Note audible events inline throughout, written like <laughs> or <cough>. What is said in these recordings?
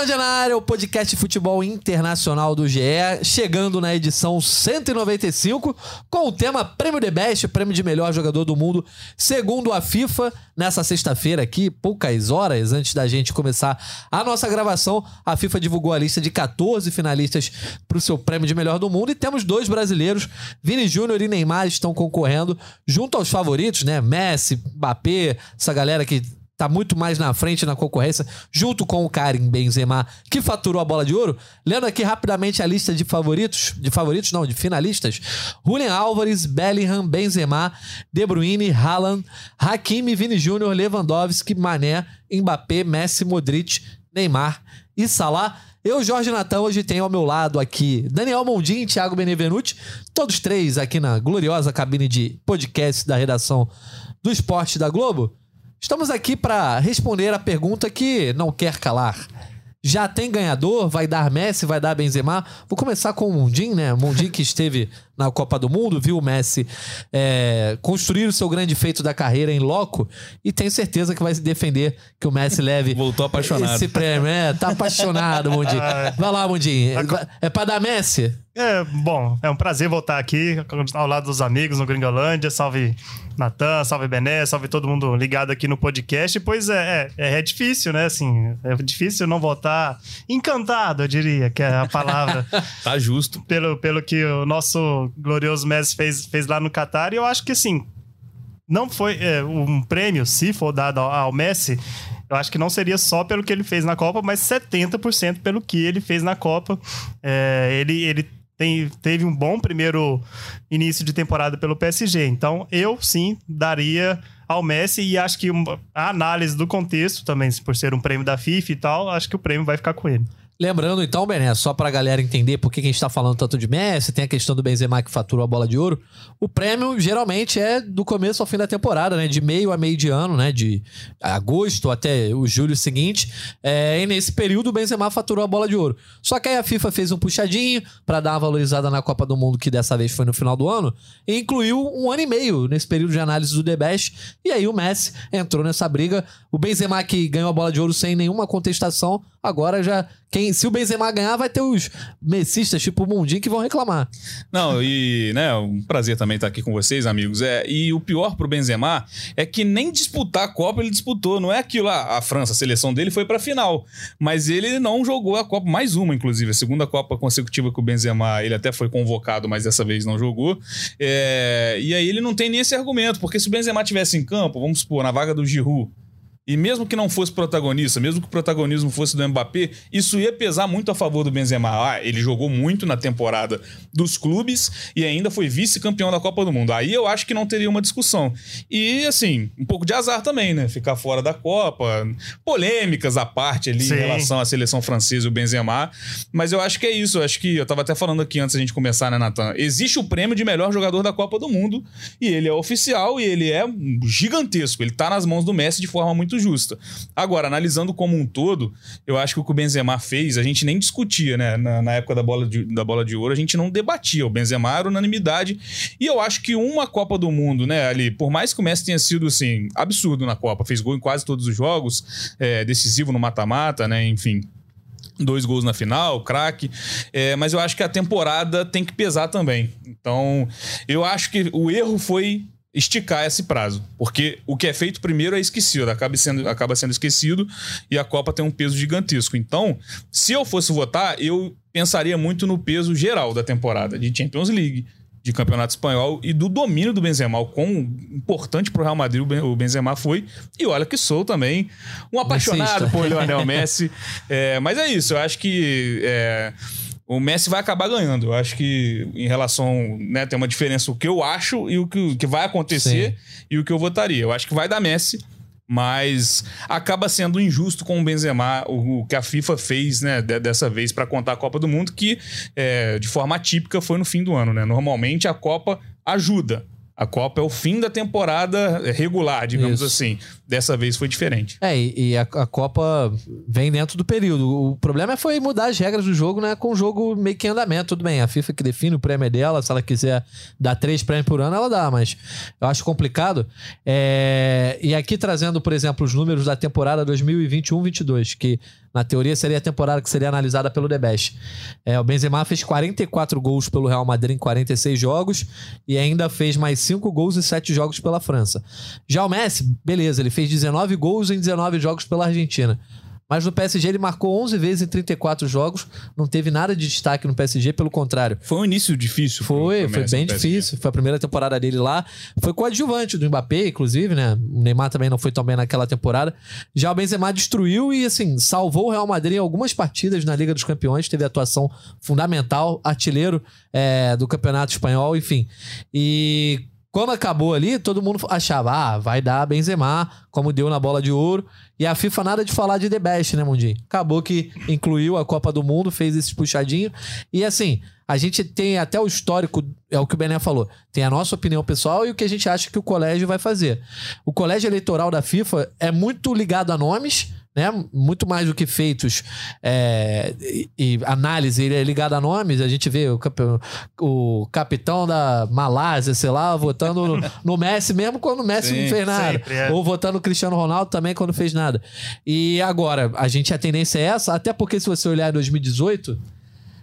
Gringolândia na área, o podcast de futebol internacional do GE, chegando na edição 195, com o tema Prêmio The Best, prêmio de melhor jogador do mundo, segundo a FIFA. Nessa sexta-feira aqui, poucas horas antes da gente começar a nossa gravação, a FIFA divulgou a lista de 14 finalistas para o seu prêmio de melhor do mundo e temos dois brasileiros, Vini Júnior e Neymar, estão concorrendo junto aos favoritos, né? Messi, Mbappé, essa galera que tá muito mais na frente na concorrência, junto com o Karim Benzema, que faturou a bola de ouro. Lendo aqui rapidamente a lista de favoritos, de favoritos não, de finalistas. Julian Álvares, Bellingham, Benzema, De Bruyne, Haaland, Hakimi, Vini Júnior, Lewandowski, Mané, Mbappé, Messi, Modric, Neymar e Salah. Eu, Jorge Natan, hoje tenho ao meu lado aqui Daniel Mondin e Thiago Benevenuti, todos três aqui na gloriosa cabine de podcast da redação do Esporte da Globo. Estamos aqui para responder a pergunta que não quer calar. Já tem ganhador? Vai dar Messi? Vai dar Benzema? Vou começar com o Mundim, né? Mundim que esteve na Copa do Mundo, viu o Messi é, construir o seu grande feito da carreira em loco e tenho certeza que vai se defender que o Messi leve <laughs> Voltou apaixonado. esse prêmio. É, tá apaixonado, Mundim. <laughs> Vai lá, Mundim. É pra dar Messi? É, bom, é um prazer voltar aqui ao lado dos amigos no Gringolândia. Salve Natan, salve Bené, salve todo mundo ligado aqui no podcast. Pois é, é, é difícil, né? Assim, é difícil não voltar encantado, eu diria, que é a palavra. <laughs> Tá justo. pelo, pelo que o nosso glorioso Messi fez, fez lá no Qatar. E eu acho que, assim, não foi é, um prêmio, se for dado ao, ao Messi, eu acho que não seria só pelo que ele fez na Copa, mas 70% pelo que ele fez na Copa. É, ele, ele tem, teve um bom primeiro início de temporada pelo PSG. Então, eu sim daria ao Messi e acho que uma- a análise do contexto também, por ser um prêmio da FIFA e tal, acho que o prêmio vai ficar com ele. Lembrando então, Bené, só pra galera entender por que a gente tá falando tanto de Messi, tem a questão do Benzema que faturou a bola de ouro. O prêmio geralmente é do começo ao fim da temporada, né? De meio a meio de ano, né? De agosto até o julho seguinte. É, e nesse período o Benzema faturou a bola de ouro. Só que aí a FIFA fez um puxadinho pra dar uma valorizada na Copa do Mundo, que dessa vez foi no final do ano, e incluiu um ano e meio nesse período de análise do The Best. E aí o Messi entrou nessa briga. O Benzema que ganhou a bola de ouro sem nenhuma contestação, agora já quem, se o Benzema ganhar, vai ter os messistas, tipo o Mundinho, que vão reclamar. Não, e, né, um prazer também estar aqui com vocês, amigos. É, e o pior pro Benzema é que nem disputar a Copa ele disputou. Não é aquilo lá, a França, a seleção dele foi pra final. Mas ele não jogou a Copa, mais uma, inclusive. A segunda Copa consecutiva que o Benzema, ele até foi convocado, mas dessa vez não jogou. É, e aí ele não tem nem esse argumento, porque se o Benzema tivesse em campo, vamos supor, na vaga do Giroud, e mesmo que não fosse protagonista, mesmo que o protagonismo fosse do Mbappé, isso ia pesar muito a favor do Benzema. Ah, ele jogou muito na temporada dos clubes e ainda foi vice-campeão da Copa do Mundo. Aí eu acho que não teria uma discussão. E, assim, um pouco de azar também, né? Ficar fora da Copa, polêmicas à parte ali Sim. em relação à seleção francesa e o Benzema. Mas eu acho que é isso. Eu acho que eu tava até falando aqui antes da gente começar, né, Natan? Existe o prêmio de melhor jogador da Copa do Mundo e ele é oficial e ele é gigantesco. Ele tá nas mãos do Messi de forma muito justa. Agora, analisando como um todo, eu acho que o que o Benzema fez, a gente nem discutia, né? Na, na época da bola, de, da bola de ouro, a gente não debatia. O Benzema era unanimidade. E eu acho que uma Copa do Mundo, né, ali, por mais que o Messi tenha sido, assim, absurdo na Copa, fez gol em quase todos os jogos, é, decisivo no mata-mata, né? Enfim dois gols na final, craque. É, mas eu acho que a temporada tem que pesar também. Então, eu acho que o erro foi esticar esse prazo. Porque o que é feito primeiro é esquecido, acaba sendo, acaba sendo esquecido e a Copa tem um peso gigantesco. Então, se eu fosse votar, eu pensaria muito no peso geral da temporada, de Champions League, de Campeonato Espanhol e do domínio do Benzema, o quão importante pro Real Madrid o o Benzema foi. E olha que sou também um apaixonado Messista. por Lionel <laughs> Messi. É, mas é isso, eu acho que é, o Messi vai acabar ganhando. Eu acho que em relação, né, tem uma diferença o que eu acho e o que, o que vai acontecer e o que eu votaria. Eu acho que vai dar Messi, mas acaba sendo injusto com o Benzema o, o que a FIFA fez, né, de- dessa vez para contar a Copa do Mundo, que é, de forma atípica foi no fim do ano, né? Normalmente a Copa ajuda. A Copa é o fim da temporada regular, digamos Isso. assim. Dessa vez foi diferente. É, e, e a, a Copa vem dentro do período. O problema foi mudar as regras do jogo, né? Com o jogo meio que em andamento. Tudo bem, a FIFA que define o prêmio é dela. Se ela quiser dar três prêmios por ano, ela dá, mas eu acho complicado. É, e aqui trazendo, por exemplo, os números da temporada 2021-22, que Na teoria, seria a temporada que seria analisada pelo The Best. É, o Benzema fez 44 gols pelo Real Madrid em 46 jogos e ainda fez mais 5 gols e 7 jogos pela França. Já o Messi, beleza, ele fez 19 gols em 19 jogos pela Argentina. Mas no PSG ele marcou 11 vezes em 34 jogos, não teve nada de destaque no PSG, pelo contrário. Foi um início difícil. Foi, foi bem difícil. Foi a primeira temporada dele lá. Foi coadjuvante do Mbappé, inclusive, né? O Neymar também não foi tão bem naquela temporada. Já o Benzema destruiu e, assim, salvou o Real Madrid em algumas partidas na Liga dos Campeões. Teve atuação fundamental, artilheiro é, do Campeonato Espanhol, enfim. E quando acabou ali, todo mundo achava, ah, vai dar Benzema, como deu na bola de ouro. E a FIFA nada de falar de The Best, né, Mundinho? Acabou que incluiu a Copa do Mundo, fez esse puxadinho. E assim, a gente tem até o histórico, é o que o Bené falou. Tem a nossa opinião pessoal e o que a gente acha que o colégio vai fazer. O colégio eleitoral da FIFA é muito ligado a nomes, né? Muito mais do que feitos é, e, e análise, ele é ligado a nomes. A gente vê o, cap- o capitão da Malásia, sei lá, votando no, <laughs> no Messi, mesmo quando o Messi Sim, não fez nada. sempre, é. Ou votando no Cristiano Ronaldo também quando fez nada. E agora, a gente a tendência é essa, até porque se você olhar em 2018,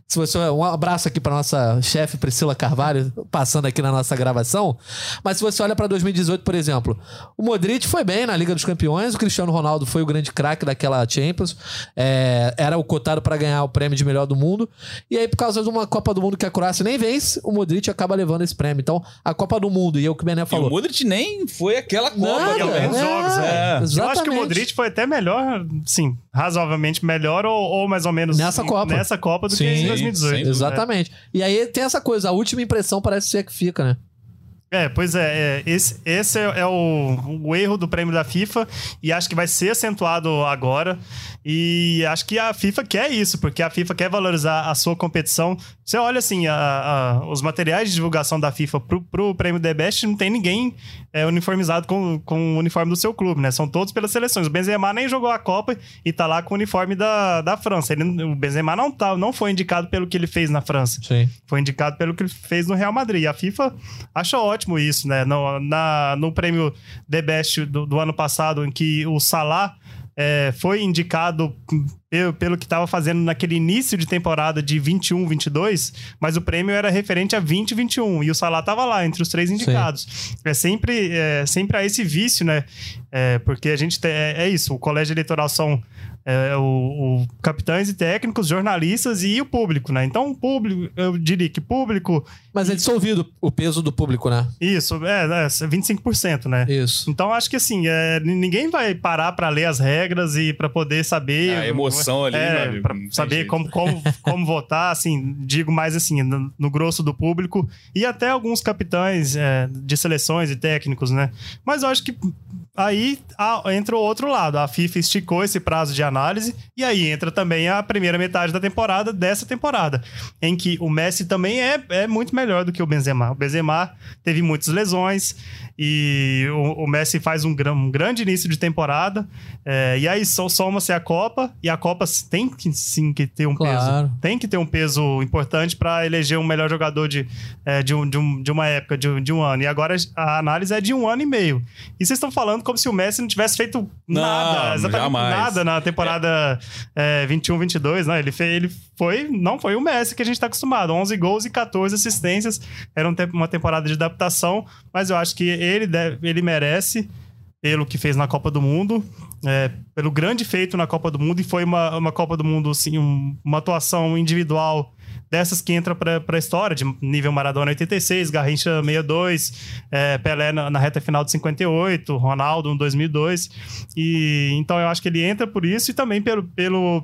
se você um abraço aqui para nossa chefe Priscila Carvalho passando aqui na nossa gravação, mas se você olha para 2018, por exemplo, o Modric foi bem na Liga dos Campeões, o Cristiano Ronaldo foi o grande craque daquela Champions, é, era o cotado para ganhar o prêmio de melhor do mundo, e aí por causa de uma Copa do Mundo que a Croácia nem vence, o Modric acaba levando esse prêmio. Então, a Copa do Mundo e é o que o Bené E o falou. Modric nem foi aquela Copa Nada, jogos, é. Eu acho que o. Modric foi até melhor, sim, razoavelmente melhor ou, ou mais ou menos Nessa Copa. nessa Copa do que Sim, em 2018. sem dúvida. Exatamente. E aí tem essa coisa, a última impressão parece ser que fica, né? É, pois é, é, esse, esse é, é o, o erro do prêmio da FIFA e acho que vai ser acentuado agora. E acho que a FIFA quer isso, porque a FIFA quer valorizar a sua competição. Você olha assim, a- a- os materiais de divulgação da FIFA pro, pro prêmio The Best, não tem ninguém é, uniformizado com, com o uniforme do seu clube, né? São todos pelas seleções. O Benzema nem jogou a Copa e tá lá com o uniforme da, da França. Ele, o Benzema não, tá, não foi indicado pelo que ele fez na França Sim. foi indicado pelo que ele fez no Real Madrid. E a FIFA acha ótimo isso, né? No, na, no prêmio The Best do, do ano passado, em que o Salah é, foi indicado pelo, pelo que estava fazendo naquele início de temporada de 21, 22, mas o prêmio era referente a 20, 21 e o Salah estava lá entre os três indicados. É sempre, é, sempre há esse vício, né? É, porque a gente tem, é, é isso, o colégio eleitoral são é, o, o capitães e técnicos, jornalistas e o público, né? Então, o público, eu diria que público, Mas é dissolvido o peso do público, né? isso, é, é 25%, né? Isso. Então, acho que assim, é, ninguém vai parar para ler as regras e para poder saber. A emoção ali, é, velho, pra saber jeito. como, como, <laughs> como votar, assim, digo mais assim, no, no grosso do público e até alguns capitães é, de seleções e técnicos, né? Mas eu acho que aí ah, entra o outro lado. A FIFA esticou esse prazo de análise e aí entra também a primeira metade da temporada dessa temporada, em que o Messi também é, é muito melhor do que o Benzema. O Benzema teve muitas lesões e o, o Messi faz um, um grande início de temporada é, e aí só soma-se a Copa e a Copa tem que sim que ter um Claro. peso tem que ter um peso importante para eleger um melhor jogador de, é, de, um, de, um- de uma época, de, um- de um ano. E agora a análise é de um ano e meio. E vocês estão falando como se o Messi não tivesse feito Não, nada, exatamente jamais. nada na temporada é, 21, 22. Né? Ele, fez, ele foi, não foi o Messi que a gente está acostumado. 11 gols e 14 assistências. Era um tempo- uma temporada de adaptação, mas eu acho que ele, deve, ele merece pelo que fez na Copa do Mundo, é, pelo grande feito na Copa do Mundo, e foi uma, uma Copa do Mundo, assim, um- uma atuação individual dessas que entra para a história, de nível Maradona 86, Garrincha 62, é, Pelé na, na reta final de 58, Ronaldo em 2002. E, então eu acho que ele entra por isso e também pelo, pelo,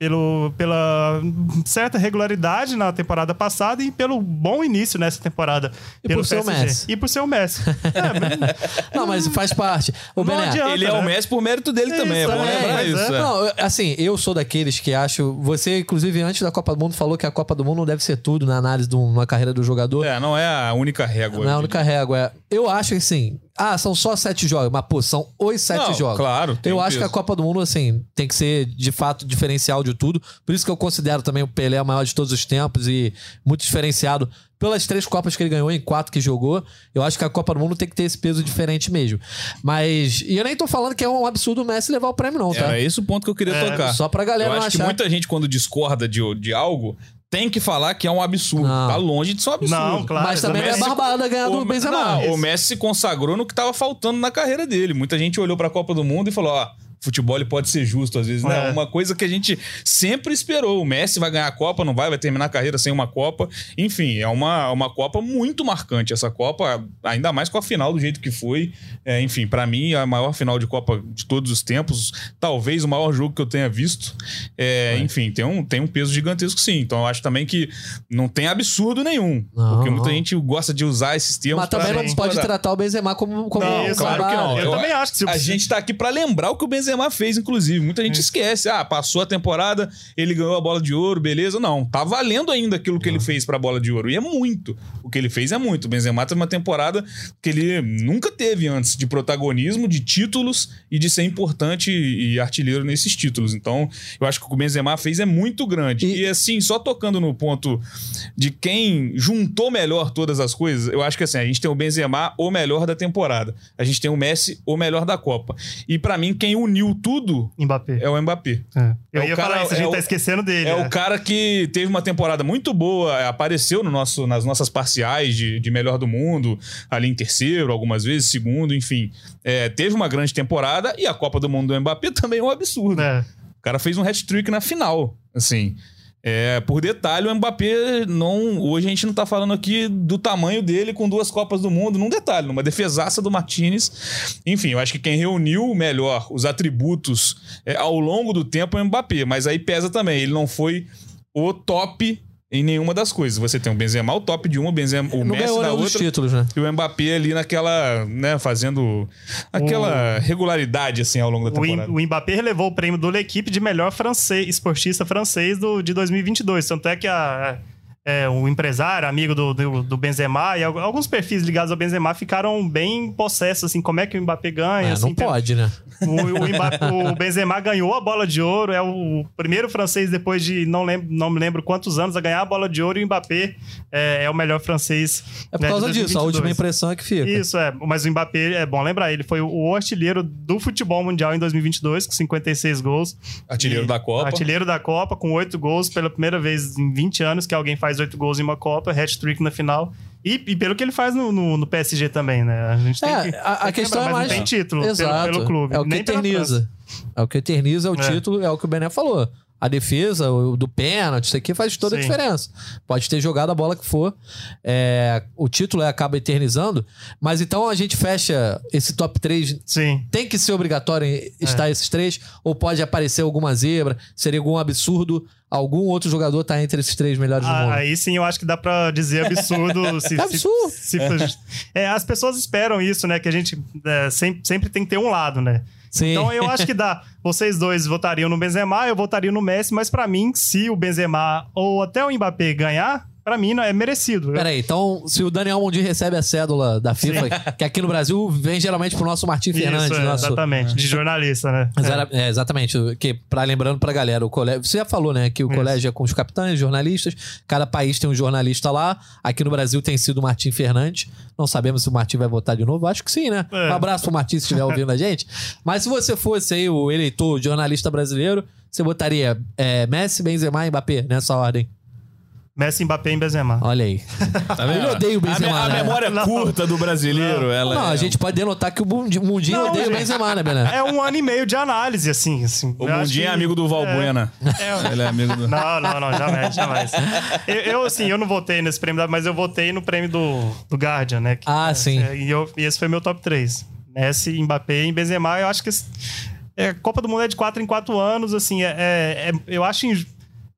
pelo, pela certa regularidade na temporada passada e pelo bom início nessa temporada. E pelo por ser o. Messi. E por ser o Messi. <laughs> É, mas- <laughs> Não, mas faz parte. O Bené, adianta. Ele é o né? Messi por mérito dele também, é bom lembrar mas isso. é. é. Não, assim, eu sou daqueles que acho. Você, inclusive, antes da Copa do Mundo, falou que a Copa do Mundo não deve ser tudo na análise de uma carreira do jogador. É, não é a única régua. Não é a única régua. é- Eu acho que, assim, ah, são só sete jogos. Mas, pô, são os sete Não, jogos. claro, tem Eu um acho que a peso. Copa do Mundo, assim, tem que ser, de fato, diferencial de tudo. Por isso que eu considero também o Pelé o maior de todos os tempos e muito diferenciado pelas três Copas que ele ganhou em quatro que jogou. Eu acho que a Copa do Mundo tem que ter esse peso diferente mesmo. Mas. E eu nem tô falando que é um absurdo o Messi levar o prêmio, não, tá? Era esse o ponto que eu queria É, tocar. só pra galera Eu não acho que achar- muita gente, quando discorda de, de algo, tem que falar que é um absurdo. Não. Tá longe de ser um absurdo. Não, claro. Mas também não é Messi- barbada ganhar do O- Benzema. não, o Messi se consagrou no que tava faltando na carreira dele. Muita gente olhou pra Copa do Mundo e falou: ó. Futebol ele pode ser justo às vezes, né? É. Uma coisa que a gente sempre esperou. O Messi vai ganhar a Copa, não vai, vai terminar a carreira sem uma Copa. Enfim, é uma, uma Copa muito marcante. Essa Copa, ainda mais com a final do jeito que foi. É, enfim, pra mim, a maior final de Copa de todos os tempos. Talvez o maior jogo que eu tenha visto. É, Enfim, tem um, tem um peso gigantesco, sim. Então eu acho também que não tem absurdo nenhum. Não, porque muita não. gente gosta de usar esses termos. Mas também não pode tratar o Benzema como, como Não, claro que não. Eu, Eu- também acho que se A gente tá aqui pra lembrar o que o Benzema fez, inclusive. Muita gente esquece. Ah, passou a temporada, ele ganhou a bola de ouro, beleza. Não, tá valendo ainda aquilo que ele fez pra bola de ouro. E é muito. O que ele fez é muito. O Benzema teve uma temporada que ele nunca teve antes de protagonismo, de títulos e de ser importante e artilheiro nesses títulos. Então, eu acho que o que o Benzema fez é muito grande. E- E, assim, só tocando no ponto de quem juntou melhor todas as coisas, eu acho que assim, a gente tem o Benzema, o melhor da temporada. A gente tem o Messi, o melhor da Copa. E pra mim, quem uniu tudo Mbappé. é o Mbappé. É. Eu É o ia cara- falar isso, a gente é tá o- esquecendo dele. É né? o cara que teve uma temporada muito boa, é, apareceu no nosso, nas nossas parciais de, de melhor do mundo, ali em terceiro, algumas vezes, segundo, enfim. É, teve uma grande temporada e a Copa do Mundo do Mbappé <laughs> também é um absurdo. É. O cara fez um hat-trick na final, assim. É, por detalhe, o Mbappé não. Hoje a gente não tá falando aqui do tamanho dele com duas Copas do Mundo, num detalhe, numa defesaça do Martinez. Enfim, eu acho que quem reuniu melhor os atributos é, ao longo do tempo é o Mbappé, mas aí pesa também. Ele não foi o top em nenhuma das coisas. Você tem o Benzema, o top de uma, o, Benzema, o Não Messi da outra. títulos, né? E o Mbappé ali naquela, né, fazendo aquela regularidade assim ao longo da O, temporada. o Mbappé relevou o prêmio do L'Equipe de melhor francês, esportista francês do, de 2022. Tanto é que a, é, o empresário, amigo do, do, do Benzema, e al- alguns perfis ligados ao Benzema ficaram bem possessos, assim, como é que o Mbappé ganha. É, assim, não pode, né? O, o, <laughs> Mbappé- o Benzema ganhou a bola de ouro, é o primeiro francês depois de não, lembro, não me lembro quantos anos a ganhar a bola de ouro e o Mbappé é, é o melhor francês. É por né, causa disso, a 2022. última impressão é que fica. Isso, é. Mas o Mbappé, é bom lembrar, ele foi o artilheiro do futebol mundial em 2022, com 56 gols. Artilheiro E- da Copa. Artilheiro da Copa, com 8 gols, pela primeira vez em 20 anos que alguém faz 8 gols em uma Copa, hat-trick na final. E, e pelo que ele faz no, no- no PSG também, né? A gente tem É, que. a, a questão lembrar, é mais. Não tem título Exato. pelo, pelo clube. É o que eterniza. É o que eterniza é o É. título, é o que o Bené falou. A defesa, o do pênalti, isso aqui faz toda a Sim. diferença. Pode ter jogado a bola que for. é, o título acaba eternizando. Mas então a gente fecha esse top 3 Sim. tem que ser obrigatório É. estar esses três? Ou pode aparecer alguma zebra? Seria algum absurdo? Algum outro jogador tá entre esses três melhores do Ah, mundo? aí sim eu acho que dá pra dizer absurdo. <laughs> se, É absurdo. se- se- é, as pessoas esperam isso, né? Que a gente é, sempre, sempre tem que ter um lado, né? Sim. Então eu acho que dá. Vocês dois votariam no Benzema, eu votaria no Messi, mas pra mim, se o Benzema ou até o Mbappé ganhar, pra mim não é merecido. Peraí, então, se o Daniel Mondi recebe a cédula da FIFA, que aqui no Brasil vem geralmente pro nosso Martim Fernandes, Isso, é, nosso. exatamente, de jornalista, né? É. é, exatamente. Que, pra, lembrando pra galera, o colégio. Você já falou, né? Que o Isso. colégio é com os capitães, jornalistas. Cada país tem um jornalista lá. Aqui no Brasil tem sido o Martim Fernandes. Não sabemos se o Martim vai votar de novo. Acho que sim, né? É. Um abraço pro Martim se estiver ouvindo a gente. Mas se você fosse aí o eleitor jornalista brasileiro, você votaria é, Messi, Benzema e Mbappé nessa ordem. Messi, Mbappé e Benzema. Olha aí. <laughs> Tá vendo? Eu odeio o a, Benzema, me- a né? memória Não. curta do brasileiro, ela Não, é... a gente pode denotar que o Mundi- o Mundinho Não, odeia o gente. Benzema, né, Bené? É um ano e meio de análise, assim. assim. O Eu Mundinho é que- amigo do é. Valbuena. É, Ele é amigo do... Não, não, não, jamais, jamais. Eu, eu, assim, eu não votei nesse prêmio, mas eu votei no prêmio do, do Guardian, né? Que- Ah, sim. é, e, eu- e esse foi meu top 3. Messi, Mbappé e Benzema, eu acho que... esse- É, Copa do Mundo é de 4 em 4 anos, assim, é, é- é- eu acho...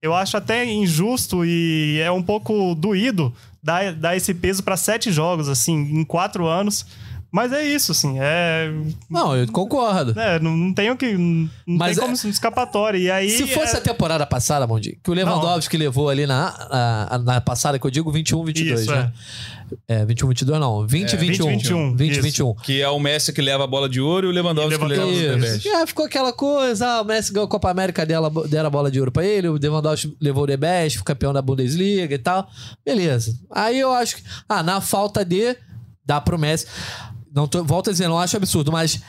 Eu acho até injusto e é um pouco doído dar, dar esse peso para sete jogos, assim, em quatro anos. Mas é isso, assim, é... Não, eu concordo. é não, não tem o que... Não Mas tem é- como escapatória. E aí... Se fosse é- a temporada passada, Mondi, que o Lewandowski levou ali na, na, na passada, que eu digo 21, 22, Isso, né? É, 21, 22 não, 20, É, 21. 20, 20, isso. 21. Que é o Messi que leva a bola de ouro e o Lewandowski, E que leva Isso. É, ficou aquela coisa, ah, o Messi ganhou a Copa América, dela, deram a bola de ouro pra ele, o Lewandowski levou o The Best, foi campeão da Bundesliga e tal. Beleza. Aí eu acho que, ah, na falta de, dá pro Messi. Não tô, volto a dizer, não acho absurdo, mas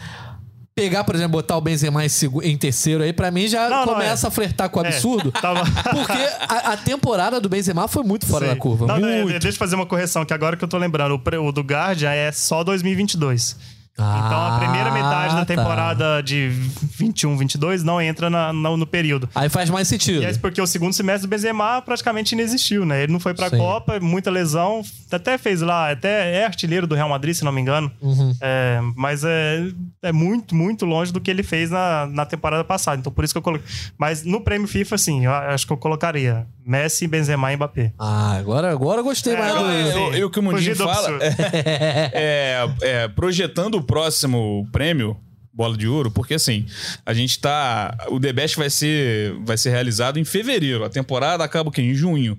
pegar, por exemplo, botar o Benzema em, terceiro aí, pra mim já Não, não, começa é. a flertar com o é, absurdo. <laughs> tava... Porque a, a temporada do Benzema foi muito fora Sim. da curva. Não, não, muito. Deixa eu fazer uma correção, que agora que eu tô lembrando, o, o do Guardian é só 2022. Então a primeira metade Ah, da tá. temporada de 21, 22 não entra na- na- no período. Aí faz mais sentido. E é porque o segundo semestre do Benzema praticamente inexistiu, né? Ele não foi pra Sim. Copa, muita lesão, até fez lá, até é artilheiro do Real Madrid, se não me engano. Uhum. É, mas é, é muito, muito longe do que ele fez na, na temporada passada. Então por isso que eu coloquei. Mas no prêmio FIFA, sim, eu acho que eu colocaria Messi, Benzema e Mbappé. Ah, agora, agora eu gostei É, mais do... Eu, eu que o Mundinho fala <laughs> é, é, projetando o próximo prêmio bola de ouro, porque assim, a gente tá, o The Best vai ser vai ser realizado em fevereiro, a temporada acaba o quê? Em junho,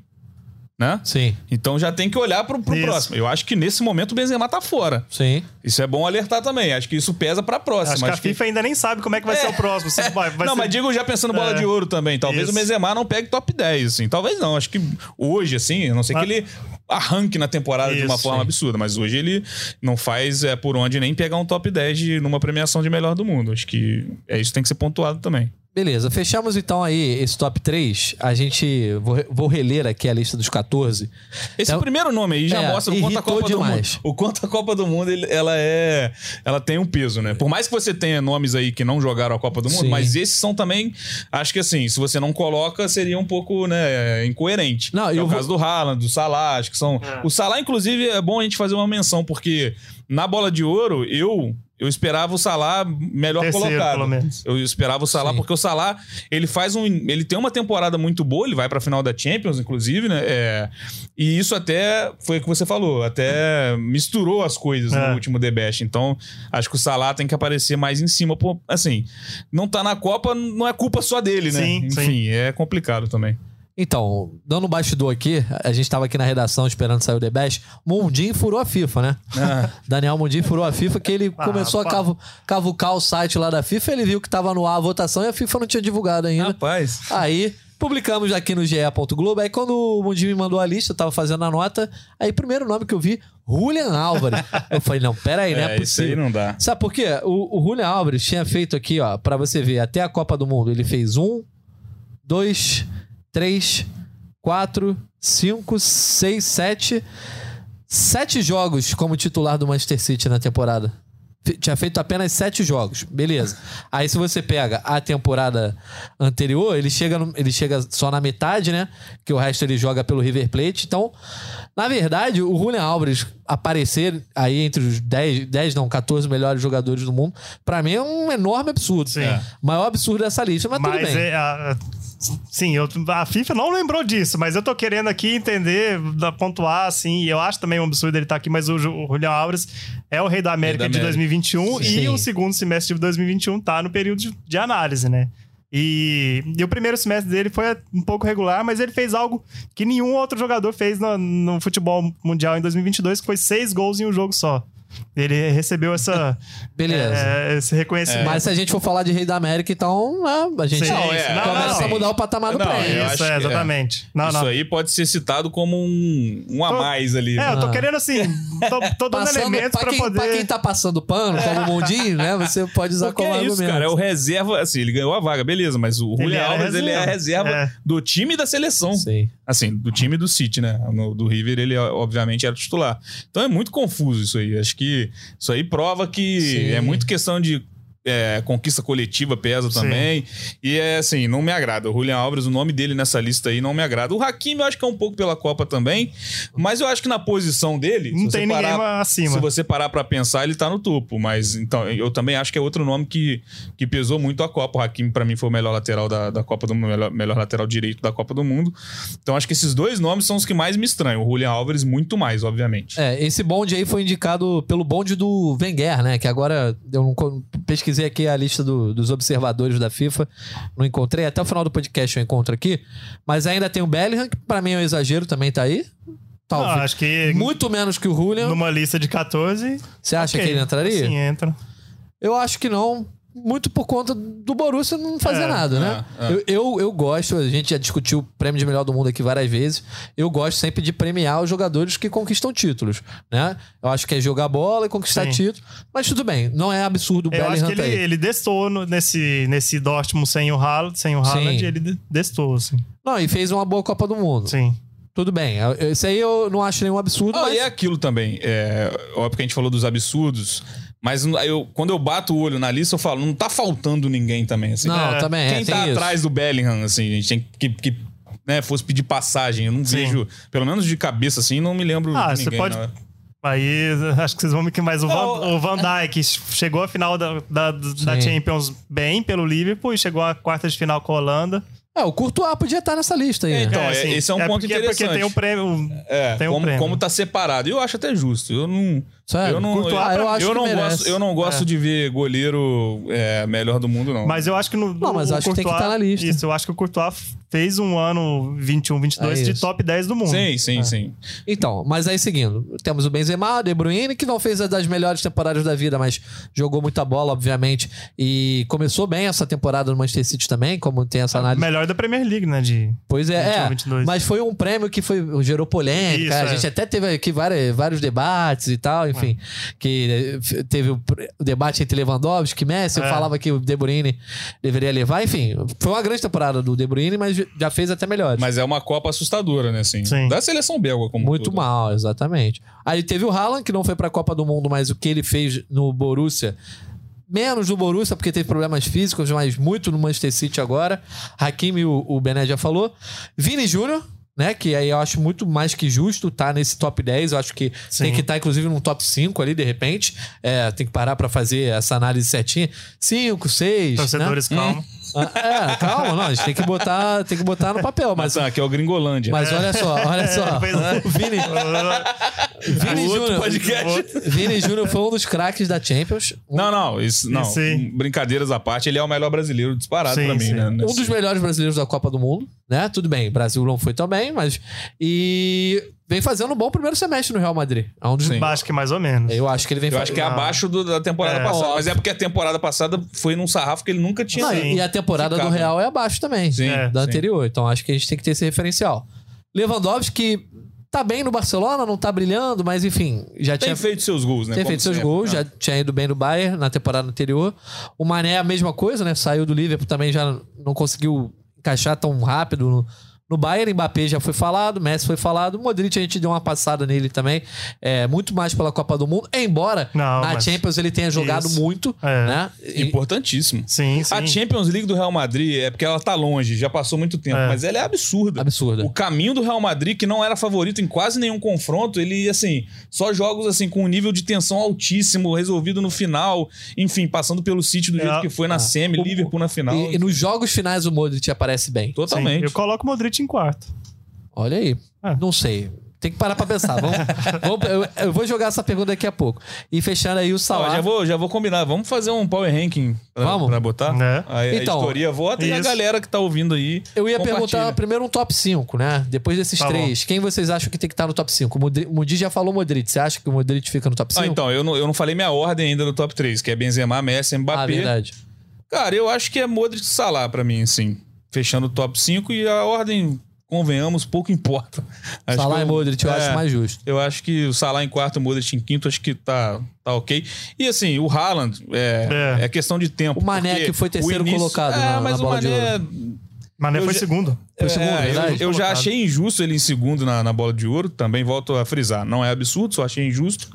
né? Sim, Então já tem que olhar pro, pro Isso. próximo. Eu acho que nesse momento o Benzema tá fora. sim. Isso é bom alertar também. Acho que isso pesa pra próxima. Acho que a FIFA ainda nem sabe como é que vai ser o próximo. Se <laughs> vai, vai não, ser- mas digo já pensando bola É. de ouro também. Talvez Isso. o Benzema não pegue top 10, assim. Talvez não. Acho que hoje, assim, a não ser que Mas- ele arranque na temporada de uma Isso, forma sim. absurda. Mas hoje ele não faz é, por onde nem pegar um top 10 de, numa premiação de melhor do mundo. Acho que é isso que tem que ser pontuado também. Beleza, fechamos então aí esse top 3. A gente. Vou, vou reler aqui a lista dos 14. Esse Então- primeiro nome aí já É, mostra o quanto a Copa demais. do Mundo. O quanto a Copa do Mundo ele- ela é. Ela tem um peso, né? Por mais que você tenha nomes aí que não jogaram a Copa do Mundo, Sim. mas esses são também. Acho que assim, se você não coloca, seria um pouco, né, incoerente. Não, é eu o vou- caso do Haaland, do Salah, acho que são. É. O Salah, inclusive, é bom a gente fazer uma menção, porque na bola de ouro, eu. Eu esperava o Salah melhor Terceiro, colocado. pelo menos. Eu esperava o Salah, Sim. porque o Salah, ele faz um. Ele tem uma temporada muito boa, ele vai pra final da Champions, inclusive, né? É, e isso até foi o que você falou, até misturou as coisas É. no último The Best. Então, acho que o Salah tem que aparecer mais em cima. Pô, assim, não tá na Copa, não é culpa só dele, né? Sim, Enfim, sim. é complicado também. Então, dando um bastidor aqui, a gente tava aqui na redação esperando sair o The Best. Mundinho furou a FIFA, né? Ah. <laughs> Daniel Mundinho furou a FIFA, que ele Ah, começou a cavu- cavucar o site lá da FIFA, ele viu que tava no ar a votação e a FIFA não tinha divulgado ainda. Rapaz. Aí, publicamos aqui no GE. Globo. Aí, quando o Mundinho me mandou a lista, eu tava fazendo a nota. Aí, primeiro nome que eu vi, Julian Álvares. eu falei, não, peraí, não é É, isso aí não dá. Sabe por quê? O, o Julian Álvares tinha feito aqui, ó, pra você ver, até a Copa do Mundo, ele fez um, dois, três, quatro, cinco, seis, sete. Sete jogos como titular do Manchester City na temporada. Tinha feito apenas sete jogos. Beleza. Aí se você pega a temporada anterior, ele chega, no- ele chega só na metade, né? Que o resto ele joga pelo River Plate. Então, na verdade, o Julian Álvares aparecer aí entre os 10, 10 não, 14 melhores jogadores do mundo, pra mim é um enorme absurdo. Sim. É. Maior absurdo dessa lista, mas, tudo Mas bem. é. a- sim, eu, a FIFA não lembrou disso, mas eu tô querendo aqui entender, da- pontuar, assim. e Eu acho também um absurdo ele estar aqui, mas o, Ju- o Julião Álvares é o rei da América da de América. 2021 Sim. e o segundo semestre de 2021 tá no período de, de análise, né? E, e o primeiro semestre dele foi um pouco regular, mas ele fez algo que nenhum outro jogador fez no, no futebol mundial em 2022, que foi seis gols em um jogo só. Ele recebeu essa, <laughs> Beleza. é, esse reconhecimento. Mas se a gente for falar de Rei da América, então né, a gente Sim, Não, é, começa não. a mudar o patamar do Não, prêmio. Isso, é, exatamente. Não, Isso não. aí pode ser citado como um, um a Tô- mais ali. É, né? eu tô Ah. querendo assim, tô, tô dando Passando, elementos pra, pra, quem, poder. pra quem tá passando pano, como o Mundinho, né? Você pode usar Porque como é isso, argumento. cara. É o reserva. Assim, ele ganhou a vaga, beleza, mas o era Alves ele é a reserva. É. do time da seleção. Sim. Assim, do time do City, né? No- do River, ele obviamente era titular. Então é muito confuso isso aí. Acho que isso aí prova que Sim. é muito questão de é, conquista coletiva pesa também. E é assim, não me agrada. O Julian Alves, o nome dele nessa lista aí não me agrada. O Hakimi eu acho que é um pouco pela Copa também, mas eu acho que na posição dele, Não se você tem ninguém parar, acima. se você parar pra pensar, ele tá no topo, mas então eu também acho que é outro nome que, que pesou muito a Copa. O Hakimi pra mim foi o melhor lateral da, da Copa do Mundo, melhor, melhor lateral direito da Copa do Mundo. Então acho que esses dois nomes são os que mais me estranham. O Julian Alves muito mais, obviamente. É, esse bonde aí foi indicado pelo bonde do Wenger, né? Que agora eu não co- pesquisei aqui a lista do- dos observadores da FIFA, não encontrei. Até o final do podcast eu encontro aqui. Mas ainda tem o Bellingham, que pra mim é um exagero, também tá aí. Talvez. acho que Muito menos que o Julian. numa lista de 14. Você acha ok, que ele entraria? Sim, entra. Eu acho que não. Muito por conta do Borussia não fazer É, nada, né? é, é. Eu, eu, eu gosto, a gente já discutiu o prêmio de melhor do mundo aqui várias vezes. Eu gosto sempre de premiar os jogadores que conquistam títulos, né? Eu acho que é jogar bola e conquistar Sim. título. Mas tudo bem, não é absurdo o Eu acho Bellingham que tá ele, ele destou no- nesse, nesse Dortmund sem o Haaland, sem o Haaland Sim. ele de- destou, assim. Não, e fez uma boa Copa do Mundo. Sim. Tudo bem. Isso aí eu não acho nenhum absurdo, Ah, mas... e é aquilo também. É, óbvio que a gente falou dos absurdos, mas eu, quando eu bato o olho na lista, eu falo, não tá faltando ninguém também. Assim. Não, É, também é, Quem tá isso. atrás do Bellingham, assim, a gente tem que. que né, fosse pedir passagem. Eu não Sim. vejo, pelo menos de cabeça assim, não me lembro Ah, de você ninguém. pode- não. Aí acho que vocês vão que mais o Van, o Van Dijk chegou à final da, da, da. Champions bem pelo Liverpool e chegou à quarta de final com a Holanda. É, o Courtois podia estar nessa lista aí. É, então, é- esse é um ponto porque, interessante. Porque tem o prêmio. É, Tem um como, prêmio. como tá separado. E eu acho até justo. Eu não. Sério? Eu não, Courtois, eu, eu acho eu não gosto, eu não gosto É. de ver goleiro é, melhor do mundo, não. Mas eu acho que no. Não, mas o acho que tem que Courtois- tá na lista. Isso, eu acho que o Courtois fez um ano 21, 22 É de top 10 do mundo. Sim, sim, sim. Então, mas aí seguindo, temos o Benzema, De Bruyne, que não fez a das melhores temporadas da vida, mas jogou muita bola, obviamente, e começou bem essa temporada no Manchester City também, como tem essa análise. Melhor da Premier League, né? De... Pois é, 21, é 22. mas foi um prêmio que foi, gerou polêmica, Isso, a é. gente até teve aqui vários, vários debates e tal, enfim, que eh, teve o, debate entre Lewandowski e Messi, eu É. falava que o De Bruyne deveria levar, enfim, foi uma grande temporada do De Bruyne, mas já fez até melhores. Mas é uma Copa assustadora, né? Assim, Sim. Da seleção belga, como Muito todo. mal, exatamente. Aí teve o Haaland, que não foi pra Copa do Mundo, mas o que ele fez no Borussia. Menos no Borussia, porque teve problemas físicos, mas muito no Manchester City agora. Hakimi, o, o Bené já falou. Vini Júnior, né? Que aí eu acho muito mais que justo tá nesse top 10. Eu acho que Sim. tem que estar, inclusive, num top 5 ali, de repente. É, tem que parar pra fazer essa análise certinha. 5, 6. Torcedores, calma. É, calma, não. A gente tem que botar, tem que botar no papel. Mas, Mas ah, aqui é o Gringolândia. mas olha só, olha só. <laughs> é. O Vini, <laughs> Vini Júnior. Vini Júnior foi um dos craques da Champions. Um, Não, não, isso não. Aí. Brincadeiras à parte, ele é o melhor brasileiro disparado Sim, pra mim, sim. né? um dos melhores brasileiros da Copa do Mundo, né? Tudo bem, Brasil não foi tão bem, mas. E vem fazendo um bom primeiro semestre no Real Madrid. É um dos. Acho que mais ou menos. Eu acho que ele vem Eu acho que é Não. abaixo do- da temporada É. passada. Mas é porque a temporada passada foi num sarrafo que ele nunca tinha. Não, e a temporada Ficado. do Real é abaixo também. Sim, É, da sim. anterior. Então acho que a gente tem que ter esse referencial. Lewandowski, que tá bem no Barcelona, não tá brilhando, mas enfim, já Tem tinha feito seus gols, né? Tem Como feito seus sempre, gols, né? já tinha ido bem no Bayern na temporada anterior. O Mané a mesma coisa, né? Saiu do Liverpool também, já não conseguiu encaixar tão rápido no, no Bayern. Mbappé já foi falado, Messi foi falado. Modric a gente deu uma passada nele também, é, muito mais pela Copa do Mundo. Embora Não, na Champions ele tenha jogado Isso. muito, É. né? Importantíssimo. Sim, sim. A Champions League do Real Madrid é porque ela tá longe, já passou muito tempo, É. mas ela é absurda. Absurda. O caminho do Real Madrid, que não era favorito em quase nenhum confronto, ele, assim, só jogos assim com um nível de tensão altíssimo, resolvido no final, enfim, passando pelo City do É. jeito que foi na semi, O- Liverpool na final. E, e nos jogos finais o Modric aparece bem. Sim, Totalmente. Eu coloco o Modric em quarto. Olha aí. É. Não sei. Tem que parar pra pensar. Vamos, <laughs> vamos- eu, eu vou jogar essa pergunta daqui a pouco. E fechando aí o Ó, Salah. já, vou, já vou combinar. Vamos fazer um power ranking pra, Vamos? pra botar? É. A, a Então, editoria vota e a isso. galera que tá ouvindo aí. Eu ia perguntar primeiro um top 5, né? Depois desses Tá três, quem vocês acham que tem que estar no top 5? O Mudi já falou Modric. Você acha que o Modric fica no top 5? Ah, então, eu não, eu não falei minha ordem ainda do top 3, que é Benzema, Messi, Ah, Mbappé. verdade. Cara, eu acho que é Modric e Salah pra mim, assim. Fechando o top 5 e a ordem, convenhamos, pouco importa. Acho Salah e Modric eu é, acho mais justo. Eu acho que o Salah em quarto, o Modric em quinto, acho que tá, tá ok. E assim, o Haaland é, É. é questão de tempo. O Mané que foi terceiro início- colocado É, na- mas na o bola de Mané... Mané Eu foi já- segundo. Foi segundo, é, verdade? eu, eu já achei injusto ele em segundo na, na bola de ouro. Também volto a frisar. Não é absurdo, só achei injusto.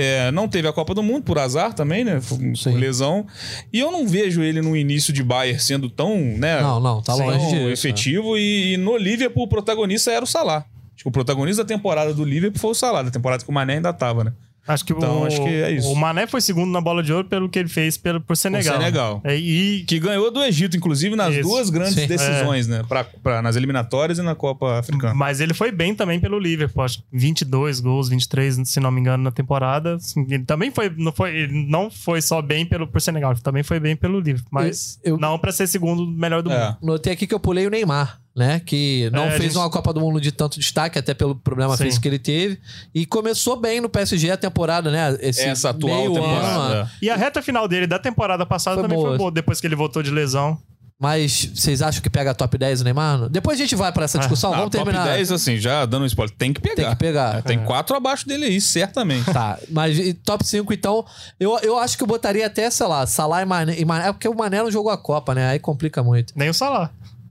É, não teve a Copa do Mundo, por azar também, né? Por, por lesão. E eu não vejo ele no início de Bayern sendo tão, né? Não, não, tá longe disso, né? efetivo. E, e no Liverpool, o protagonista era o Salah. Acho que o protagonista da temporada do Liverpool foi o Salah, da temporada que o Mané ainda tava, né? Acho que, Então, o, acho que é isso. o Mané foi segundo na bola de ouro pelo que ele fez pelo, por Senegal. Senegal. É, e Que ganhou do Egito, inclusive, nas Isso. duas grandes Sim. decisões, né? Pra, pra- nas eliminatórias e na Copa Africana. Mas ele foi bem também pelo Liverpool. Acho que 22 gols, 23, se não me engano, na temporada. Ele também foi. Não foi, ele não foi só bem pelo, por Senegal, ele também foi bem pelo Liverpool. Mas Eu- eu- não pra ser segundo melhor do É. mundo. Notei aqui que eu pulei o Neymar, né? Que não É, fez gente- uma Copa do Mundo de tanto destaque, até pelo problema Sim. físico que ele teve. E começou bem no PSG a temporada, né? Esse Essa atual meio temporada. ano. E a reta final dele da temporada passada Foi também boa. foi boa, depois que ele voltou de lesão. Mas vocês acham que pega top 10 o Neymar? Depois a gente vai pra essa discussão. Ah, Vamos top terminar. 10, assim, já dando um spoiler, tem que pegar. Tem que pegar. É, tem quatro abaixo dele aí, certamente. Tá, mas top 5, então, eu, eu acho que eu botaria até, sei lá, Salah e Mané, e Mané. É porque o Mané não jogou a Copa, né? Aí complica muito. Nem o Salah.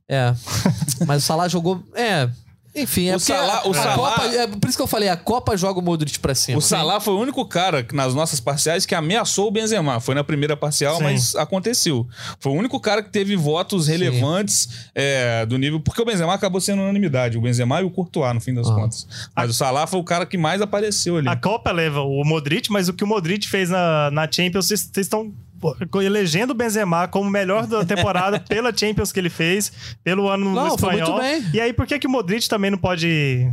É. Mas o Salah jogou. É. Enfim, é O porque Salah- o a Salah- Copa. É por isso que eu falei, a Copa joga o Modric pra cima. O Salah foi o único cara que, nas nossas parciais que ameaçou o Benzema. Foi na primeira parcial, Sim. mas aconteceu. Foi o único cara que teve votos relevantes é, do nível. Porque o Benzema acabou sendo unanimidade. O Benzema e o Courtois, no fim das Ah. contas. Mas o Salah foi o cara que mais apareceu ali. A Copa leva o Modric, mas o que o Modric fez na, na Champions, vocês estão elegendo o Benzema como melhor da temporada <laughs> pela Champions que ele fez, pelo ano Não, no foi espanhol. muito bem. E aí, por que, que o Modric também não pode.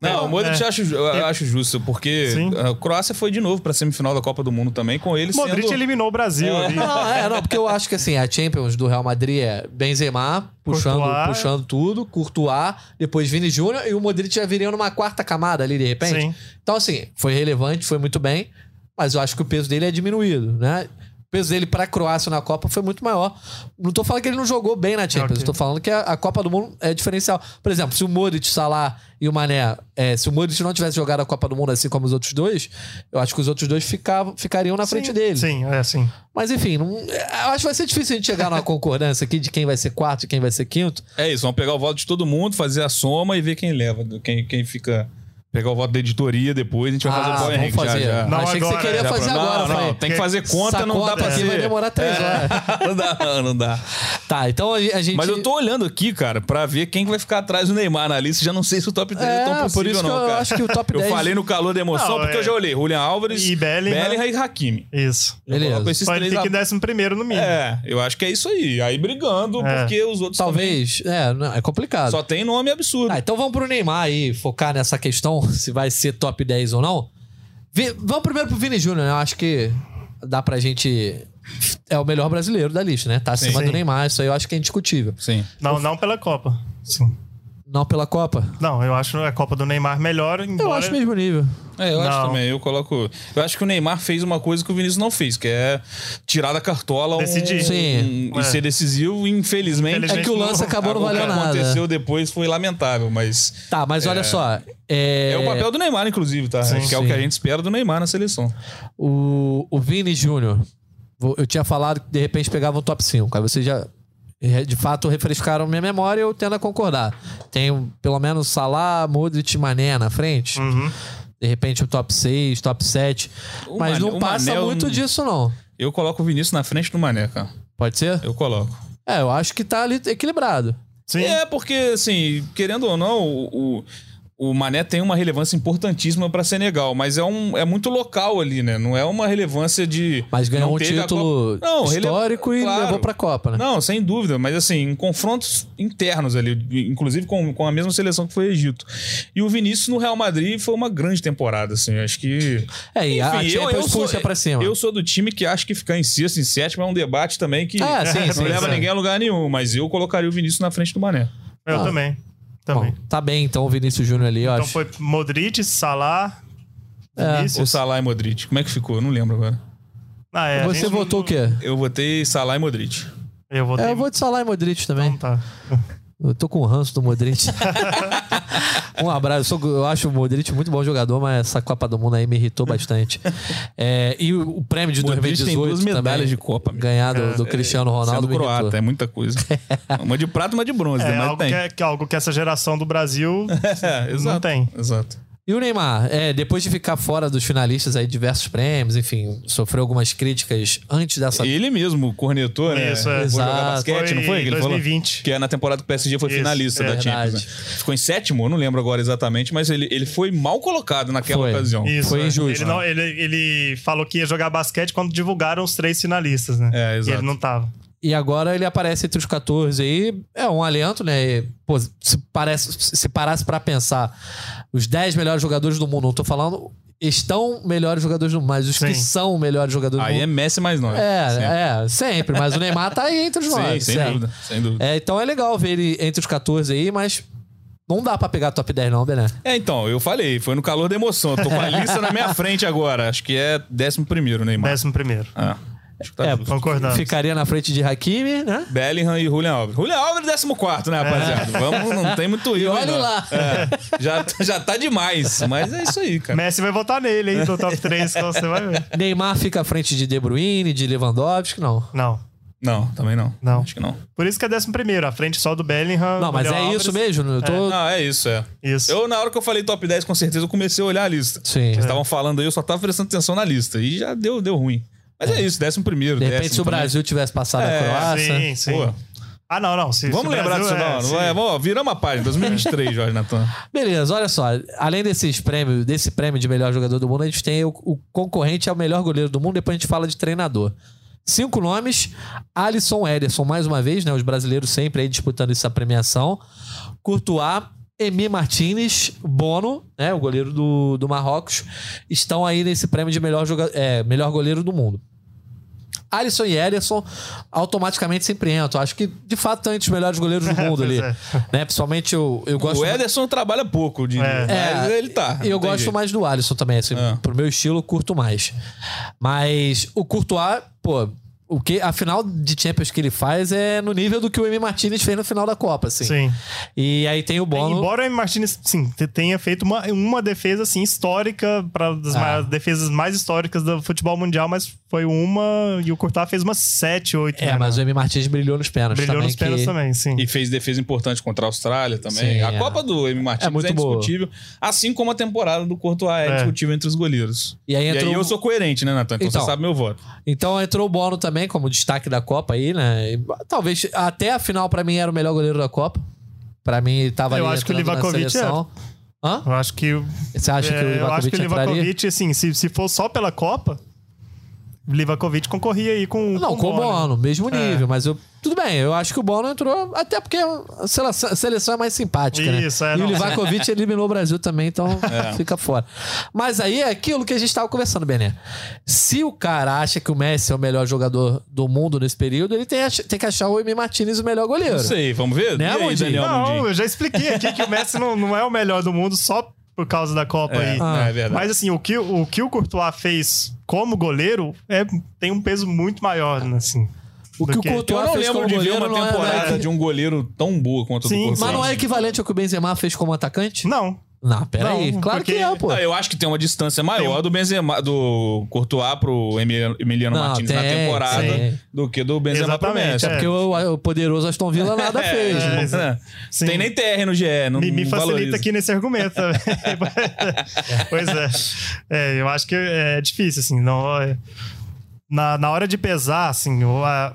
Não, o Modric é. eu acho, eu acho justo, porque Sim. a Croácia foi de novo pra semifinal da Copa do Mundo também, com ele Modric sendo... eliminou o Brasil. ali. Não, é, não, porque eu acho que assim, a Champions do Real Madrid é Benzema puxando, Courtois. puxando tudo, Courtois, depois Vini Júnior e o Modric já viria numa quarta camada ali de repente. Sim. Então assim, foi relevante, foi muito bem, mas eu acho que o peso dele é diminuído, né? O peso dele pra Croácia na Copa foi muito maior. Não tô falando que ele não jogou bem na Champions, Ok. eu tô falando que a, a Copa do Mundo é diferencial. Por exemplo, se o Modric, Salah e o Mané, é, se o Modric não tivesse jogado a Copa do Mundo assim como os outros dois, eu acho que os outros dois ficavam, ficariam na frente dele. Sim, é assim. Mas enfim, não- eu acho que vai ser difícil a gente chegar numa <laughs> concordância aqui de quem vai ser quarto e quem vai ser quinto. É isso, vamos pegar o voto de todo mundo, fazer a soma e ver quem leva, quem, quem fica... Pegar o voto da editoria depois, a gente vai fazer o Power Ah, vamos Rank já, fazer. já. Não Achei que agora, você queria já fazer não, agora. não, falei, tem que fazer conta, essa não dá pra ser. vai demorar três horas. <laughs> não dá, não dá. Tá, então a gente... Mas eu tô olhando aqui, cara, pra ver quem vai ficar atrás do Neymar na lista. Já não sei se o top 10 é, É, tão possível, por isso que não, eu cara. acho que o top 10 <laughs> Eu falei no calor da emoção, Não, porque é. eu já olhei. Julian Álvares, E Bellingham. e Hakimi. Isso. Beleza. esses Só ele três fica a- em décimo primeiro no mínimo. É, eu acho que é isso aí. Aí brigando, É. porque os outros Talvez... É, não, é complicado. só tem nome absurdo. Tá, então vamos pro Neymar aí, focar nessa questão, se vai ser top 10 ou não. Vi- Vamos primeiro pro Vini Júnior, né? Eu acho que dá pra gente... É o melhor brasileiro da lista, né? Tá acima Sim. do Neymar, isso aí eu acho que é indiscutível. Sim. Não, não pela Copa. Sim. Não pela Copa. Não, eu acho a Copa do Neymar melhor. Eu Embora... acho mesmo nível. É, eu acho Não. também. Eu coloco. Eu acho que o Neymar fez uma coisa que o Vinícius não fez, que é tirar da cartola um, Decidir. Sim. um- e É. ser decisivo. Infelizmente, Infelizmente É que o lance não- acabou não o que valendo nada. aconteceu depois foi lamentável, mas Tá, mas olha só. É, é o papel do Neymar, inclusive, tá? Sim. que é o que a gente espera do Neymar na seleção. O, o Vini Júnior. Eu tinha falado que de repente pegava um top 5. Aí vocês já, de fato, refrescaram minha memória e eu tendo a concordar. Tem pelo menos Salah, Modric e Mané na frente. Uhum. De repente o top 6, top 7. O Mas Mané- não passa Mané, muito eu- disso, não. Eu coloco o Vinícius na frente do Mané, cara. Pode ser? Eu coloco. É, eu acho que tá ali equilibrado. Sim. É, porque, assim, querendo ou não, o, o, o Mané tem uma relevância importantíssima pra Senegal, mas é, um, é muito local ali, né? Não é uma relevância de. Mas ganhou um a título Não, rele- histórico e claro. levou pra Copa, né? Não, sem dúvida, mas assim, em confrontos internos ali, inclusive com, com a mesma seleção que foi o Egito. E o Vinícius no Real Madrid foi uma grande temporada, assim, acho que. É, e a Enfim, eu- Champions eu sou- puxa pra cima. Eu sou do time que acha que ficar em sexto, em sétimo é um debate também que Ah, sim, <laughs> não sim, leva sim. ninguém a lugar nenhum, mas eu colocaria o Vinícius na frente do Mané. Eu Ah. também. Bom, Também. tá bem, então o Vinícius Júnior ali, eu Então acho. foi Modric, Salah, É. Vinícius. Ou Salah e Modric. Como é que ficou? Eu não lembro agora. Ah, é, Você votou o não- quê? Eu votei Salah e Modric. Eu votei. É, eu vou de Salah e Modric também. Então tá. Eu tô com o ranço do Modric. <laughs> um abraço. Eu, sou- eu acho o Modric muito bom jogador, mas essa Copa do Mundo aí me irritou bastante. É, e o, o prêmio de Modric 2018 tem duas medalhas também, de Copa, amigo. ganhar do, do Cristiano Ronaldo Sendo croata, é muita coisa. <laughs> uma de prata, uma de bronze, É né? mas algo tem. que, é, que é algo que essa geração do Brasil <laughs> É, exato. não tem. Exato. E o Neymar, é, depois de ficar fora dos finalistas aí, diversos prêmios, enfim, sofreu algumas críticas antes dessa. Ele mesmo cornetou, né? Isso, é. Vou jogar Exato. basquete, não foi? Que ele 2020. falou? Que é na temporada que o PSG foi Isso, finalista é da Champions. né? Ficou em sétimo, eu não lembro agora exatamente, mas ele, ele foi mal colocado naquela Foi. ocasião. Isso, Foi é. injusto. Ele, não- ele, ele falou que ia jogar basquete quando divulgaram os três finalistas, né? É, E exato. ele não tava. E agora ele aparece entre os 14 aí. É um alento, né? E, Pô, se, parece, se parasse pra pensar, os 10 melhores jogadores do mundo, não tô falando. Estão melhores jogadores do mundo, mas os que Sim. são melhores jogadores Aí do é mundo. Messi mais nós. É, Sempre. é, sempre. Mas o Neymar tá aí entre os <laughs> Sim, nove. sem certo? dúvida, sem dúvida. É, então é legal ver ele entre os 14 aí, mas não dá pra pegar top 10, não, Bené. É, então, eu falei, foi no calor da emoção. Eu tô com a lista na minha <laughs> frente agora. Acho que é 11 primeiro, Neymar. Décimo primeiro. Ah, que É, justo. Concordamos. Ficaria na frente de Hakimi, né? Bellingham e Julian Alves. Julian Alves, 14, né, rapaziada? Vamos, não tem muito erro. olhe não. lá. É, já, já tá demais. Mas é isso aí, cara. Messi vai votar nele, hein, do top 3, então você vai ver. Neymar fica à frente de De Bruyne, de Lewandowski, não. Não. Não, também não. Não. Acho que não. Por isso que é décimo primeiro, à frente só do Bellingham. Não, mas Julian é Alves. isso mesmo. Eu tô... Não, é isso, é. Isso. Eu, na hora que eu falei top 10, com certeza, eu comecei a olhar a lista. Sim. Eles estavam falando aí, eu só tava prestando atenção na lista. E já deu, deu ruim. Mas é, isso, décimo primeiro. De repente, décimo se o. Brasil tivesse passado É, a Croácia. Sim, sim. Pô. Ah, não, não. Se, Vamos se lembrar Brasil disso, é, não. sim. não é, viramos a página, 2023, Jorge Natan. Beleza, olha só. Além desses prêmios, desse prêmio de melhor jogador do mundo, a gente tem o, o concorrente ao melhor goleiro do mundo. Depois a gente fala de treinador. Cinco nomes: Alisson Ederson, mais uma vez, né? Os brasileiros sempre aí disputando essa premiação. Courtois, Emi Martinez, Bono, né? O goleiro do, do Marrocos, estão aí nesse prêmio de melhor, joga é, melhor goleiro do mundo. Alisson e Ederson automaticamente sempre entram. Acho que de fato estão entre os melhores goleiros do <laughs> mundo ali. É. Né? Principalmente eu, eu gosto. O Ederson trabalha pouco, diria. É. Mas ele tá. E eu gosto jeito. mais do Alisson também, assim, É. pro meu estilo, eu curto mais. Mas o Courtois, pô, o que a final de Champions que ele faz é no nível do que o Emi Martinez fez no final da Copa, assim. Sim. E aí tem o Bono. Embora o M. Martinez, sim, te- tenha feito uma, uma defesa, assim, histórica, para das Ah. defesas mais históricas do futebol mundial, mas foi uma e o Courtois fez umas sete, oito. É, né, mas o? Emi Martinez brilhou nos pênaltis Brilhou também. nos pênaltis que... também, sim. E fez defesa importante contra a Austrália também. Sim, a é. Copa do M. Martins É é, muito boa. indiscutível. Assim como a temporada do Courtois é, É. discutível entre os goleiros. E aí E entrou- aí eu sou coerente, né, Natan? Então, Então. você sabe meu voto. Então entrou o Bono também como destaque da Copa aí, né? E, talvez até a final pra mim era o melhor goleiro da Copa. Pra mim ele tava Eu ali acho que o Livakovic seleção. Hã? Eu acho que, o- Você acha que o é, eu acho Livakovic que o entraria? Livakovic, assim, se, se for só pela Copa, Livakovic concorria aí com, Não, com o Bono. Bono, mesmo É. nível. Mas eu, tudo bem, eu acho que o Bono entrou, até porque a seleção, a seleção é mais simpática, Isso, né? é, e o não. Livakovic <laughs> eliminou o Brasil também, então É. fica fora. Mas aí é aquilo que a gente tava conversando, Bené. Se o cara acha que o Messi é o melhor jogador do mundo nesse período, ele tem, tem que achar o Emi Martinez o melhor goleiro. Não sei, vamos ver? Né, e aí, Mundinho? Daniel Não, Mundinho? eu já expliquei aqui que o Messi não, não é o melhor do mundo só por causa da Copa É, aí. Ah. é verdade. Mas assim, o que o, que o Courtois fez como goleiro é, tem um peso muito maior, né, assim. O que do o Courtois eu não fez lembro como de ver goleiro uma não é- temporada é- de um goleiro tão boa quanto a do Sim, Courtois. Mas não é equivalente ao que o Benzema fez como atacante? Não. Não, peraí. Não, claro porque- que é, pô. Ah, eu acho que tem uma distância maior Tem do Benzema, do Courtois pro Emiliano, Emiliano Não, Martins na tem, temporada tem. do que do Benzema pro Exatamente, Messi. é. Porque o, o poderoso Aston Villa <laughs> nada fez. É, né? Sim. Tem nem TR no GE, não Me, me não facilita valoriza. aqui nesse argumento também. <laughs> pois é. É, eu acho que é difícil, assim. Não, é- na, na hora de pesar, assim, o, a-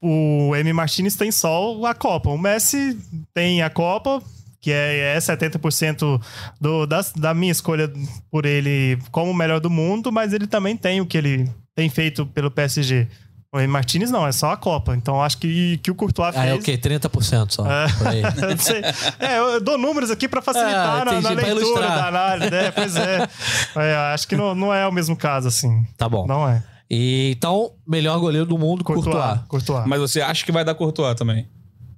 o, o M. Martinez tem só a Copa. O Messi tem a Copa, que é, é 70% do, da, da minha escolha por ele como o melhor do mundo, mas ele também tem o que ele tem feito pelo PSG. O. Martinez não, é só a Copa. Então acho que, que o Courtois Ah, fez. é o quê? 30% só. É. Por aí. Eu <laughs> não sei. É, eu dou números aqui pra facilitar Ah, na, na leitura ilustrar. da análise. né? pois é. <laughs> É, acho que não, não é o mesmo caso, assim. Tá bom. Não é. E, então, melhor goleiro do mundo, Courtois. Courtois. Courtois. Mas você acha que vai dar Courtois também?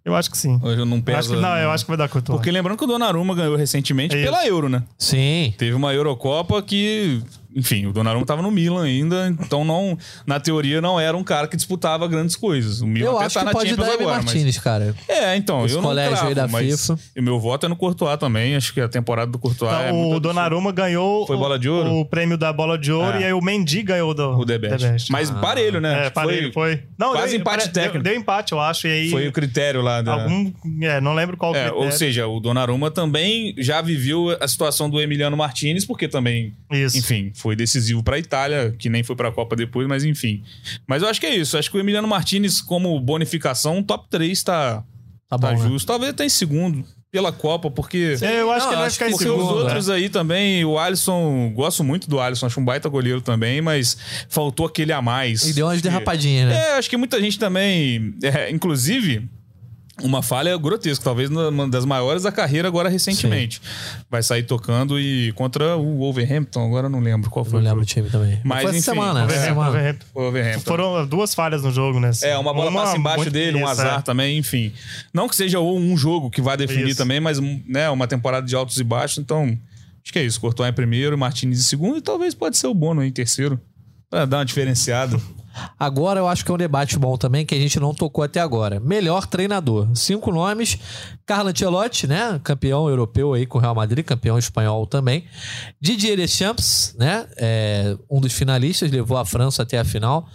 Eu acho que sim. Hoje eu não pesa... acho que, não, eu acho que vai dar Courtois. Porque lembrando que o Donnarumma ganhou recentemente É pela. Euro, né? Sim. Teve uma Eurocopa que enfim, o Donnarumma tava no Milan ainda, então não, na teoria não era um cara que disputava grandes coisas. O Milan Eu até acho tá que na pode Champions dar agora, mas- Martinez, cara. É, então, Esse eu não colégio cravo, aí da mas FIFA. E meu voto é no Courtois também, acho que a temporada do Courtois é Então, muito o. Donnarumma ganhou Foi bola de ouro? o prêmio da bola de ouro É. e aí o Mendy ganhou do o The Best. Mas parelho, né? É, parelho, foi. Não, quase deu, empate deu- técnico. Deu, empate, eu acho. E aí, Foi o critério lá da... algum. É, não lembro qual É, critério. ou seja, o Donnarumma também já viveu a situação do Emiliano Martinez, porque também, Isso. enfim, foi decisivo pra Itália, que nem foi pra Copa depois, mas enfim. Mas eu acho que é isso. Acho que o Emiliano Martinez, como bonificação, top 3 tá, Tá tá bom, né? justo. Talvez até em segundo pela Copa, porque. É, eu acho Não, que ele vai ficar que em segundo. os né? outros aí também, o Alisson, gosto muito do Alisson, acho um baita goleiro também, mas faltou aquele a mais. E deu umas derrapadinhas, né? É, acho que muita gente também, é, inclusive, uma falha grotesca, talvez uma das maiores da carreira agora recentemente. Vai sair tocando e contra o Wolverhampton, agora eu não lembro qual Não foi. o lembro o time também. Mas, foi essa enfim, semana, Wolverhampton, semana. Wolverhampton. Wolverhampton. Foram duas falhas no jogo, né? É, uma bola passa embaixo dele, um azar é. também, enfim. Não que seja um jogo que vai definir Isso. também, mas né, uma temporada de altos e baixos, então acho que é isso. Courtois em primeiro, Martinez em segundo e talvez pode ser o Bono em terceiro, pra dar uma diferenciada. <laughs> Agora eu acho que é um debate bom também, que a gente não tocou até agora. Melhor treinador. Cinco nomes. Carlo Ancelotti, né? Campeão europeu aí com o Real Madrid, campeão espanhol também. Didier Deschamps, né? É, um dos finalistas, levou a França até a final.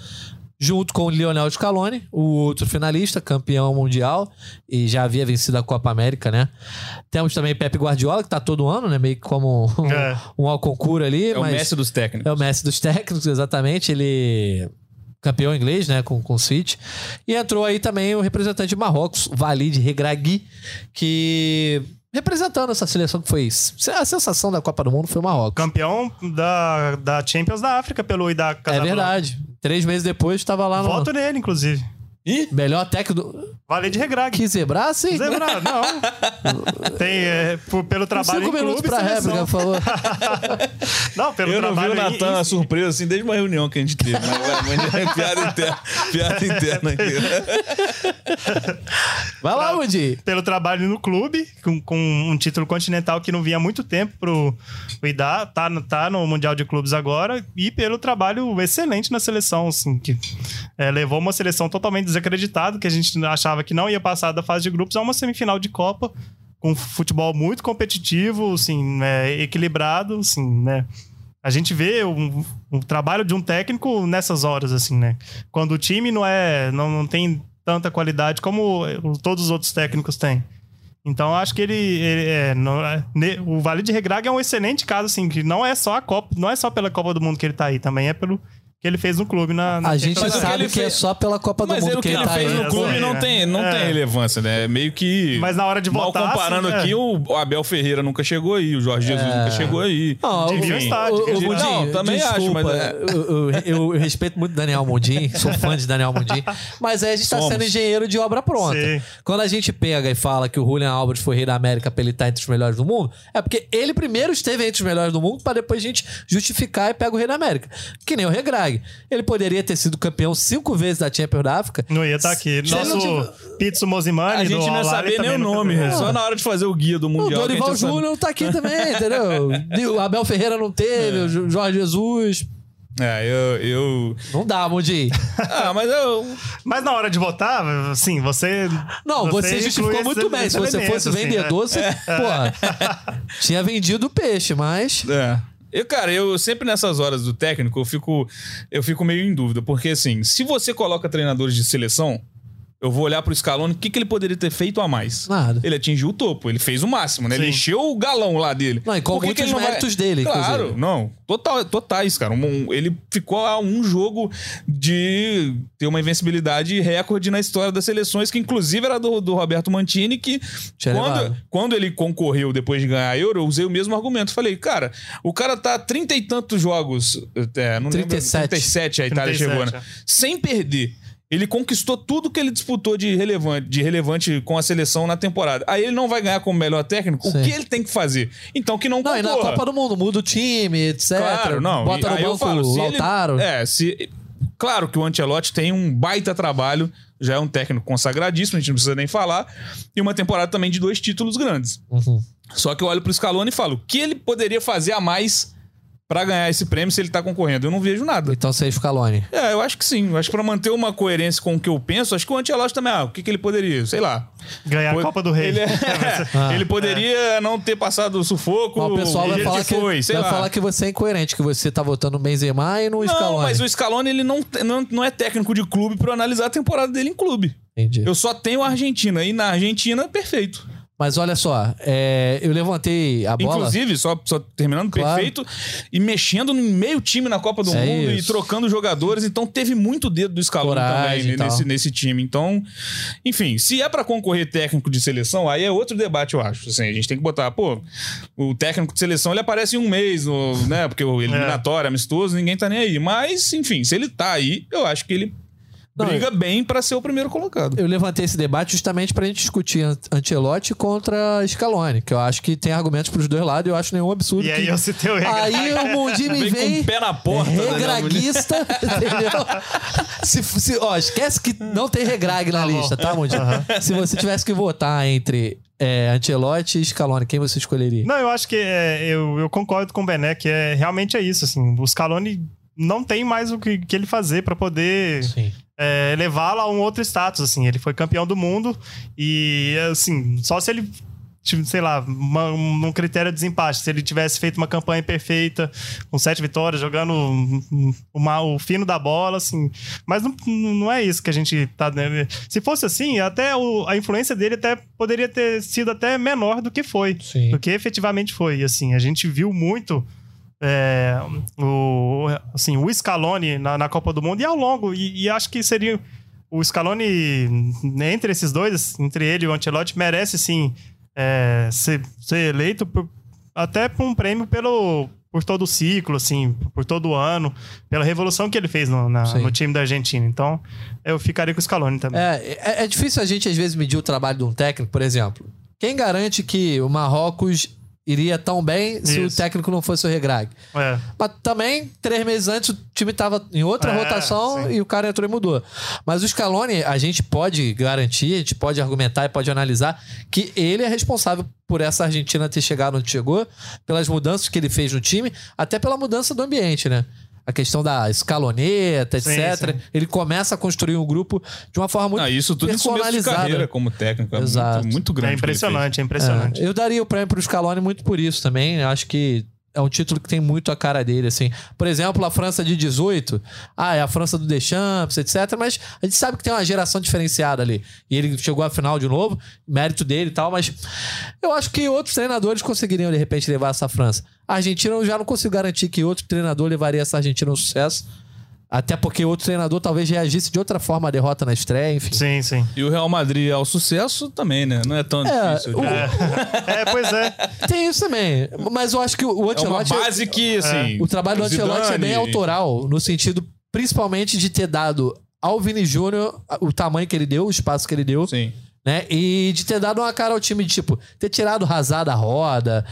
Junto com o Lionel Scaloni, o outro finalista, campeão mundial e já havia vencido a Copa América, né? Temos também Pepe Guardiola, que tá todo ano, né? Meio que como um, É. um Alconcur ali. É o. Messi dos técnicos. É o Messi dos técnicos, exatamente. Ele campeão inglês, né, com, com o City. E entrou aí também o representante de Marrocos, Walid Regragui, que representando essa seleção que foi a sensação da Copa do Mundo foi o Marrocos. Campeão da, da Champions da África pelo Ida É verdade. Três meses depois estava lá no Voto nele, inclusive. Melhor técnico do... Vale de regrag. Que zebrar, sim. Zebra, não. Tem, é, por- pelo trabalho Cinco em minutos clube pra réplica, por favor. <laughs> Não, pelo Eu não vi trabalho o Natan em- surpreso assim desde uma reunião que a gente teve. Mas, vai, mas é piada interna. Piada interna aqui. <laughs> Vai lá, Woody. pelo trabalho no clube, com, com um título continental que não vinha há muito tempo pro, pro Idá, tá, no- tá no Mundial de Clubes agora, e pelo trabalho excelente na seleção, assim, que é, levou uma seleção totalmente desacreditada, que a gente achava que não ia passar da fase de grupos, a uma semifinal de Copa, com futebol muito competitivo, assim, né, equilibrado, assim, né. A gente vê um, um trabalho de um técnico nessas horas, assim, né? Quando o time não é. não, não tem tanta qualidade como todos os outros técnicos têm. Então, acho que ele. ele é, não é- ne- o Vale de Regraga é um excelente caso, assim, que não é só a Copa, não é só pela Copa do Mundo que ele tá aí, também é pelo que ele fez no clube na. na A gente Mas que sabe ele que é fez- só pela Copa do Mas Mundo é o que ele tá fez aí. no clube é, não, é. tem, não É. tem relevância, né? É meio que. Mas na hora de Mal votar, comparando assim, é. aqui, o Abel Ferreira nunca chegou aí, o Jorge Jesus nunca chegou aí. Não, Devia o- estar, o- devia o estar. Mundinho, Não, também acho, desculpa, mas é- eu, eu- eu- respeito muito Daniel Mundim, sou fã de Daniel Mundim, mas aí a gente tá Somos. sendo engenheiro de obra pronta. Sim. Quando a gente pega e fala que o Julian Alves foi rei da América pra ele estar entre os melhores do mundo, é porque ele primeiro esteve entre os melhores do mundo pra depois a gente justificar e pega o rei da América. Que nem o Ele poderia ter sido campeão cinco vezes da Champions da África. Não ia estar aqui. Se ele Nosso não Pizzo Mozimani. A gente não ia saber nem o nome, teve. só na hora de fazer o guia do O Mundial. gente Dorival. Júnior tá aqui também, entendeu? <laughs> O Abel Ferreira não teve, É. o Jorge Jesus. É, eu. eu... Não dá, Mundim. <laughs> Ah, mas eu. Mas na hora de votar, assim, você. Não, você, justificou inclui muito bem. Se você fosse assim, vendedor, é. você, pô, <laughs> tinha vendido o peixe, mas. É. Eu, cara, eu sempre nessas horas do técnico, eu fico, eu fico meio em dúvida. Porque, assim, se você coloca treinadores de seleção, eu vou olhar pro Scaloni, o que, que ele poderia ter feito a mais? Nada. Ele atingiu o topo, ele fez o máximo, né? Ele Sim. encheu o galão lá dele. Não, e com Por que muitos ele não vai- méritos dele, Claro, inclusive. não. Total, totais, cara. Um- ele ficou a um jogo de ter uma invencibilidade recorde na história das seleções, que inclusive era do, do Roberto Mantini, que quando, quando ele concorreu depois de ganhar a Euro, eu usei o mesmo argumento. Falei, cara, o cara tá trinta e tantos jogos, é, não 37. lembro, 37 a Itália 37, chegou, né? é. Sem perder. Ele conquistou tudo que ele disputou de relevante, de relevante com a seleção na temporada. Aí ele não vai ganhar como melhor técnico. Sim. O que ele tem que fazer? Então que não Não, e na. Copa do Mundo, muda o time, etc. Claro, não. Bota E no banco falo, o se ele- Lautaro. é, se. Claro que o Ancelotti tem um baita trabalho, já é um técnico consagradíssimo, a gente não precisa nem falar, e uma temporada também de dois títulos grandes. Uhum. Só que eu olho pro Scaloni e falo, o que ele poderia fazer a mais pra ganhar esse prêmio se ele tá concorrendo? Eu não vejo nada. Então você é Scaloni. É, eu acho que sim. Eu acho que pra manter uma coerência com o que eu penso, acho que o Ancelotti também, ah, o que, que ele poderia? Sei lá. Ganhar a Copa do Rei. Ele, é- <laughs> Ah. <laughs> ele poderia não ter passado o sufoco. Mas o pessoal vai, falar que, foi, sei vai lá. falar que você é incoerente, que você tá votando no Benzema e no Não, Scaloni. mas o Scaloni ele não, não, não é técnico de clube pra eu analisar a temporada dele em clube. Entendi. Eu só tenho a Argentina. E na Argentina, perfeito. Mas olha só, é, eu levantei a bola. Inclusive, só, só terminando, Claro. perfeito. E mexendo no meio time na Copa do É Mundo isso. e trocando jogadores. Então teve muito dedo do Scaloni Coragem também nesse, nesse time. Então, enfim, se é pra concorrer técnico de seleção, aí é outro debate, eu acho. Assim, a gente tem que botar, pô, o técnico de seleção ele aparece em um mês, no, né? Porque o <laughs> eliminatório, amistoso, ninguém tá nem aí. Mas, enfim, se ele tá aí, eu acho que ele briga bem pra ser o primeiro colocado. Eu levantei esse debate justamente pra gente discutir An- Ancelotti contra Scaloni, que eu acho que tem argumentos pros dois lados e eu acho nenhum absurdo. E aí que... eu citei o Regra. Aí o Mundi me Vem <laughs> vem, com o pé na porta, né? regraguista, <laughs> entendeu? Se, se- ó, esquece que não tem regrag na Tá lista, tá, Mundi? Se você tivesse que votar entre é, Ancelotti e Scaloni, quem você escolheria? Não, eu acho que é, eu, eu concordo com o Bené, que é, realmente é isso. Assim, o Scaloni não tem mais o que, que ele fazer pra poder Sim. É, levá-lo a um outro status. Assim, ele foi campeão do mundo e, assim, só se ele sei lá, uma- um critério de desempate. Se ele tivesse feito uma campanha perfeita, com sete vitórias, jogando uma- o fino da bola, assim. Mas não, não é isso que a gente tá. né? Se fosse assim, até o- a influência dele até poderia ter sido até menor do que foi. Sim. Do que efetivamente foi. E, assim, a gente viu muito. É, o, assim, o Scaloni na, na Copa do Mundo e ao longo. E, e acho que seria. O Scaloni, entre esses dois, entre ele e o Ancelotti, merece sim é, ser, ser eleito por- até por um prêmio pelo, por todo o ciclo, assim, por todo o ano, pela revolução que ele fez no, na- no time da Argentina. Então, eu ficaria com o Scaloni também. É, é, é difícil a gente, às vezes, medir o trabalho de um técnico, por exemplo. Quem garante que o Marrocos iria tão bem se o Isso. técnico não fosse o Regrag? É. Mas também, três meses antes, o time tava em outra É, rotação sim. e o cara entrou e mudou. Mas o Scaloni, a gente pode garantir, a gente pode argumentar e pode analisar que ele é responsável por essa Argentina ter chegado onde chegou, pelas mudanças que ele fez no time, até pela mudança do ambiente, né? A questão da escaloneta, Sim, etc. sim. Ele começa a construir um grupo de uma forma muito Ah, isso tudo personalizada. carreira como técnico. É Exato. muito, muito grande. É impressionante, é impressionante. É, eu daria o prêmio pro Scaloni muito por isso também. Eu acho que é um título que tem muito a cara dele, assim. Por exemplo, a França de 18. Ah, é a França do Deschamps, etc. Mas a gente sabe que tem uma geração diferenciada ali. E ele chegou à final de novo, mérito dele e tal. Mas eu acho que outros treinadores conseguiriam, de repente, levar essa França. A Argentina eu já não consigo garantir que outro treinador levaria essa Argentina ao sucesso. Até porque outro treinador talvez reagisse de outra forma à derrota na estreia, enfim. Sim, sim. E o Real Madrid ao sucesso também, né? Não é tão É, difícil. o- de- É, pois é. Tem isso também. Mas eu acho que o É uma Ancelotti... base que, assim... O trabalho do Ancelotti é bem autoral, no sentido principalmente de ter dado ao Vini Júnior o tamanho que ele deu, o espaço que ele deu, Sim. Né? E de ter dado uma cara ao time de, tipo, ter tirado o Hazard da roda,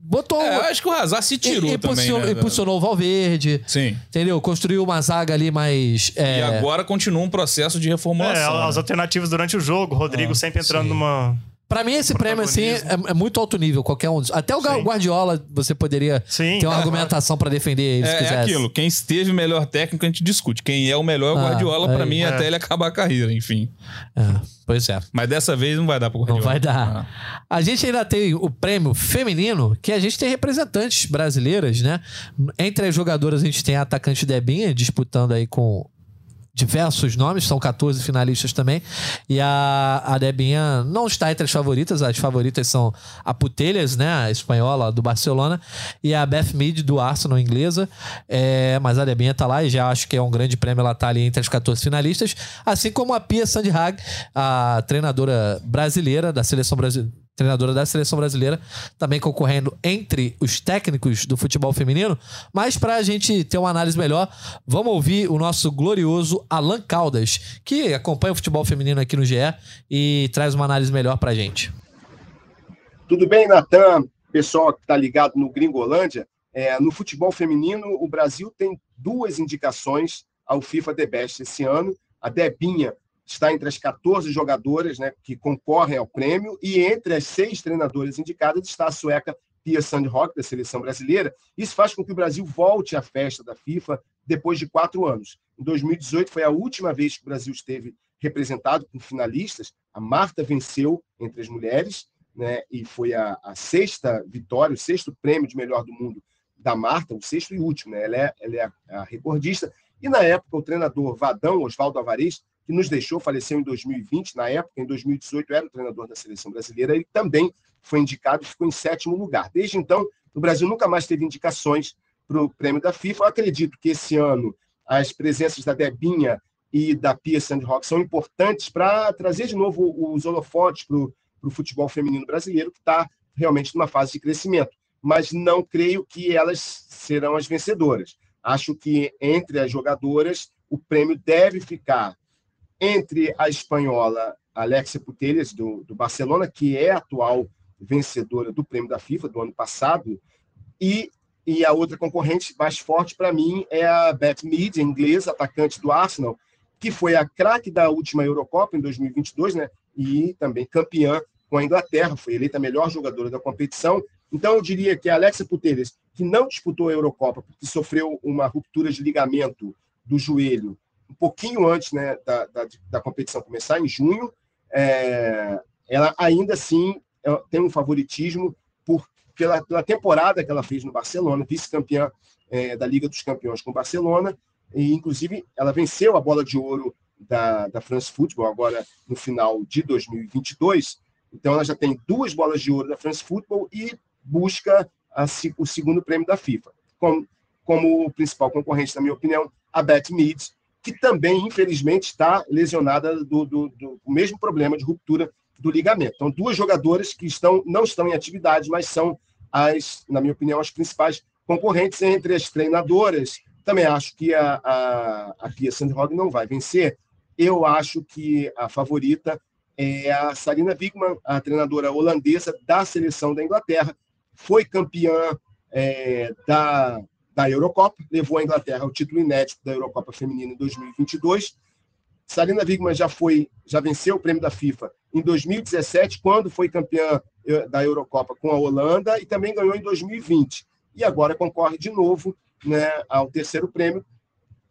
botou... É, eu acho que o Hazard se tirou e- também, impulsionou, né? impulsionou o Valverde, Sim. entendeu? Construiu uma zaga ali mais... é, E agora continua um processo de É, reformulação. as né? alternativas durante o jogo, Rodrigo sempre entrando sim. numa. Pra mim, esse prêmio, assim, é, é muito alto nível, qualquer um. dos- Até o Sim. Guardiola, você poderia Sim. ter uma é, argumentação pra defender ele, se É, é quisesse. aquilo. Quem esteve melhor técnico, a gente discute. Quem é o melhor é o Ah, Guardiola, pra aí. mim, É. até ele acabar a carreira, enfim. É, pois é. Mas dessa vez não vai dar pro Guardiola. Não vai dar. Ah. A gente ainda tem o prêmio feminino, que a gente tem representantes brasileiras, né? Entre as jogadoras, a gente tem a atacante Debinha, disputando aí com diversos nomes, são 14 finalistas também. E a, a Debinha não está entre as favoritas, as favoritas são a Putelhas, né? A espanhola do Barcelona, e a Beth Mead do Arsenal, inglesa. É, mas a Debinha tá lá e já acho que é um grande prêmio ela tá ali entre as 14 finalistas. Assim como a Pia Sandhag, a treinadora brasileira da seleção brasileira treinadora da seleção brasileira, também concorrendo entre os técnicos do futebol feminino. Mas para a gente ter uma análise melhor, vamos ouvir o nosso glorioso Alan Caldas, que acompanha o futebol feminino aqui no GE e traz uma análise melhor para a gente. Tudo bem, Natan? Pessoal que está ligado no Gringolândia, é, no futebol feminino, o Brasil tem duas indicações ao FIFA The Best esse ano. A Debinha está entre as 14 jogadoras né, que concorrem ao prêmio, e entre as seis treinadoras indicadas está a sueca Pia Sandrock, da seleção brasileira. Isso faz com que o Brasil volte à festa da FIFA depois de quatro anos. Em 2018 foi a última vez que o Brasil esteve representado com finalistas. A Marta venceu entre as mulheres, né, e foi a, a sexta vitória, o sexto prêmio de melhor do mundo da Marta, o sexto e último. Né? Ela é, ela é a, a recordista. E na época, o treinador Vadão, Oswaldo Alvarez, que nos deixou, faleceu em 2020, na época, em 2018, era o treinador da seleção brasileira, ele também foi indicado e ficou em sétimo lugar. Desde então, o Brasil nunca mais teve indicações para o prêmio da FIFA. Eu acredito que esse ano as presenças da Debinha e da Pia Sandrock são importantes para trazer de novo os holofotes para o futebol feminino brasileiro, que está realmente numa fase de crescimento. Mas não creio que elas serão as vencedoras. Acho que entre as jogadoras, o prêmio deve ficar entre a espanhola Alexia Putellas, do, do Barcelona, que é a atual vencedora do prêmio da FIFA do ano passado, e, e a outra concorrente mais forte para mim é a Beth Mead, inglesa, atacante do Arsenal, que foi a craque da última Eurocopa em 2022, né? E também campeã com a Inglaterra, foi eleita a melhor jogadora da competição. Então eu diria que a Alexa Putellas, que não disputou a Eurocopa porque sofreu uma ruptura de ligamento do joelho um pouquinho antes né, da, da, da competição começar, em junho, é, ela ainda assim é, tem um favoritismo por, pela, pela temporada que ela fez no Barcelona, vice-campeã é, da Liga dos Campeões com o Barcelona, e inclusive ela venceu a bola de ouro da, da France Football agora no final de 2022. Então ela já tem duas bolas de ouro da France Football e busca a, o segundo prêmio da FIFA. Como, como principal concorrente, na minha opinião, a Beth Mead, que também, infelizmente, está lesionada do, do, do, mesmo problema de ruptura do ligamento. Então, duas jogadoras que estão, não estão em atividade, mas são, as, na minha opinião, as principais concorrentes entre as treinadoras. Também acho que a, a, a Pia não vai vencer. Eu acho que a favorita é a Sarina Wigman, a treinadora holandesa da seleção da Inglaterra. Foi campeã é, da, da Eurocopa, levou a Inglaterra ao título inédito da Eurocopa Feminina em 2022. Sarina Wigman já foi, já venceu o prêmio da FIFA em 2017, quando foi campeã eh, da Eurocopa com a Holanda e também ganhou em 2020. E agora concorre de novo né, ao terceiro prêmio.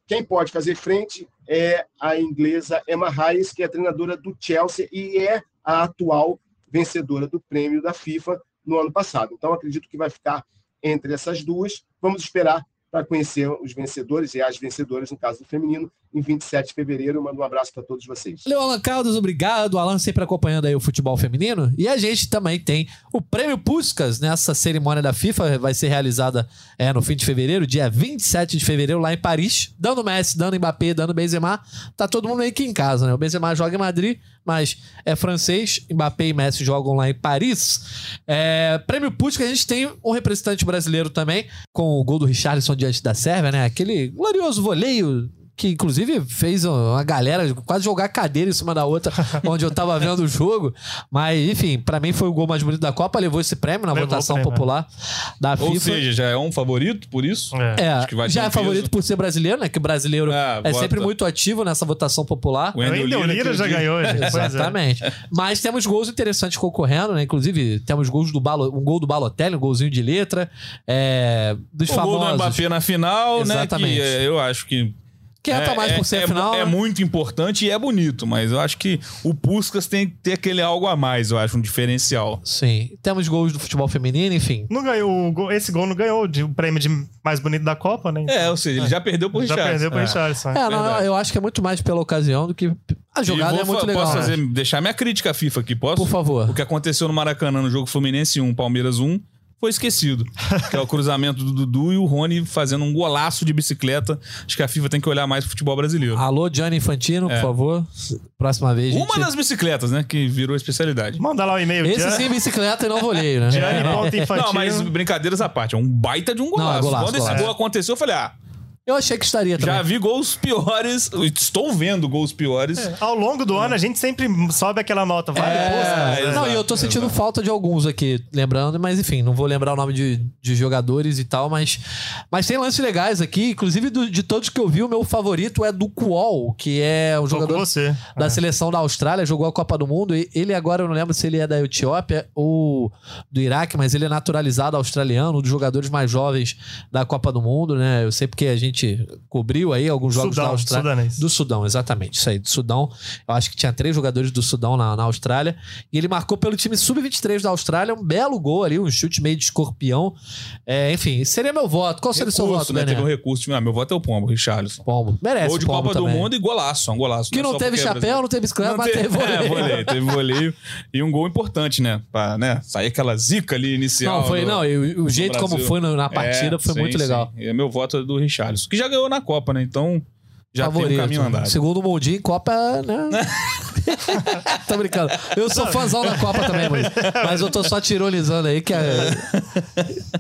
Quem pode fazer frente é a inglesa Emma Hayes, que é treinadora do Chelsea e é a atual vencedora do prêmio da FIFA no ano passado. Então, acredito que vai ficar entre essas duas. Vamos esperar para conhecer os vencedores e as vencedoras, no caso do feminino, em 27 de fevereiro. Mando um abraço para todos vocês. Valeu, Alan Caldas, obrigado. Alan sempre acompanhando aí o futebol feminino. E a gente também tem o Prêmio Puskas nessa cerimônia da FIFA, vai ser realizada é, no fim de fevereiro, dia 27 de fevereiro, lá em Paris. Dando Messi, dando Mbappé, dando Benzema. Tá todo mundo meio que em casa, né? O Benzema joga em Madrid, mas é francês. Mbappé e Messi jogam lá em Paris. É, Prêmio Puskas, a gente tem um representante brasileiro também, com o gol do Richarlison diante da Sérvia, né? Aquele glorioso voleio que inclusive fez uma galera quase jogar cadeira em cima da outra <laughs> onde eu tava vendo o jogo. Mas, enfim, para mim foi o gol mais bonito da Copa, levou esse prêmio na Levou votação o prêmio, popular da Ou FIFA. seja, já é um favorito por isso? É. é, acho que vai já é um favorito peso. por ser brasileiro, né? Que o brasileiro É, é sempre muito ativo nessa votação popular. O O Wendel Lira já ganhou, gente. Pois é. Exatamente. Mas temos gols interessantes concorrendo, né? Inclusive, temos gols do Balo, um gol do Balotelli, um golzinho de letra. É, dos O gol do famosos. Mbappé na final, Exatamente. né? Que é, eu acho que Que entra mais por ser é, final. é né? muito importante e é bonito, mas eu acho que o Puskas tem que ter aquele algo a mais, eu acho, um diferencial. Sim. Temos gols do futebol feminino, enfim. Não ganhou, o gol- esse gol não ganhou de- o prêmio de mais bonito da Copa, né? É, ou seja, ele já perdeu por Já Richarlison. perdeu pro É. Richarlison. É, não, verdade. eu acho que é muito mais pela ocasião do que. A jogada E é vou muito legal. Posso fazer, deixar minha crítica à FIFA aqui, posso? Por favor. O que aconteceu no Maracanã no jogo Fluminense 1, Palmeiras 1, foi esquecido. que é o cruzamento do Dudu e o Rony fazendo um golaço de bicicleta. Acho que a FIFA tem que olhar mais pro futebol brasileiro. Alô, Gianni Infantino, É. por favor. Próxima vez. Uma gente... das bicicletas, né? Que virou especialidade. Manda lá o e-mail. Esse Gian- sim, bicicleta e não voleio, né? Gianni <laughs> ponto infantil. Não, mas brincadeiras à parte, é um baita de um golaço. Não, é golaço, Quando esse golaço. gol aconteceu, eu falei, ah, Eu achei que estaria também. Já vi gols piores. Estou vendo gols piores. Ao longo do ano, a gente sempre sobe aquela nota. Vale É, né? Não, e eu tô sentindo falta de alguns aqui, lembrando, mas enfim, não vou lembrar o nome de, de jogadores e tal, mas, mas tem lances legais aqui, inclusive do- de todos que eu vi, o meu favorito é do Kuol, que é um jogador você. da É. seleção da Austrália, jogou a Copa do Mundo. e Ele agora, eu não lembro se ele é da Etiópia ou do Iraque, mas ele é naturalizado australiano, um dos jogadores mais jovens da Copa do Mundo, né? Eu sei porque a gente cobriu aí alguns jogos Sudão, da Austrália. sudanês. Do Sudão, exatamente. Isso aí, do Sudão. Eu acho que tinha três jogadores do Sudão na, na Austrália. E ele marcou pelo time sub-23 da Austrália um belo gol ali, um chute meio de escorpião. É, enfim, seria meu voto. Qual seria o seu voto, né? Teve um recurso. Ah, meu voto é o Pombo, Richarlison. Pombo. Merece Gol de Pombo Copa do também. Mundo e golaço, um golaço. Que é não teve é chapéu, não teve bicicleta, Não mas teve- teve voleio. É, voleio, teve voleio. E um gol importante, né? Pra né, sair aquela zica ali inicial. Não, foi, do- não, e o, o do jeito como foi na, na partida É, foi sim, muito legal. sim. E meu voto é do Richarlison, que já ganhou na Copa, né? Então já tem um caminho andado. Segundo o Mundinho, Copa, né? <laughs> tô brincando. Eu sou fãzão da Copa também, mas, mas eu tô só tironizando aí que é. <laughs>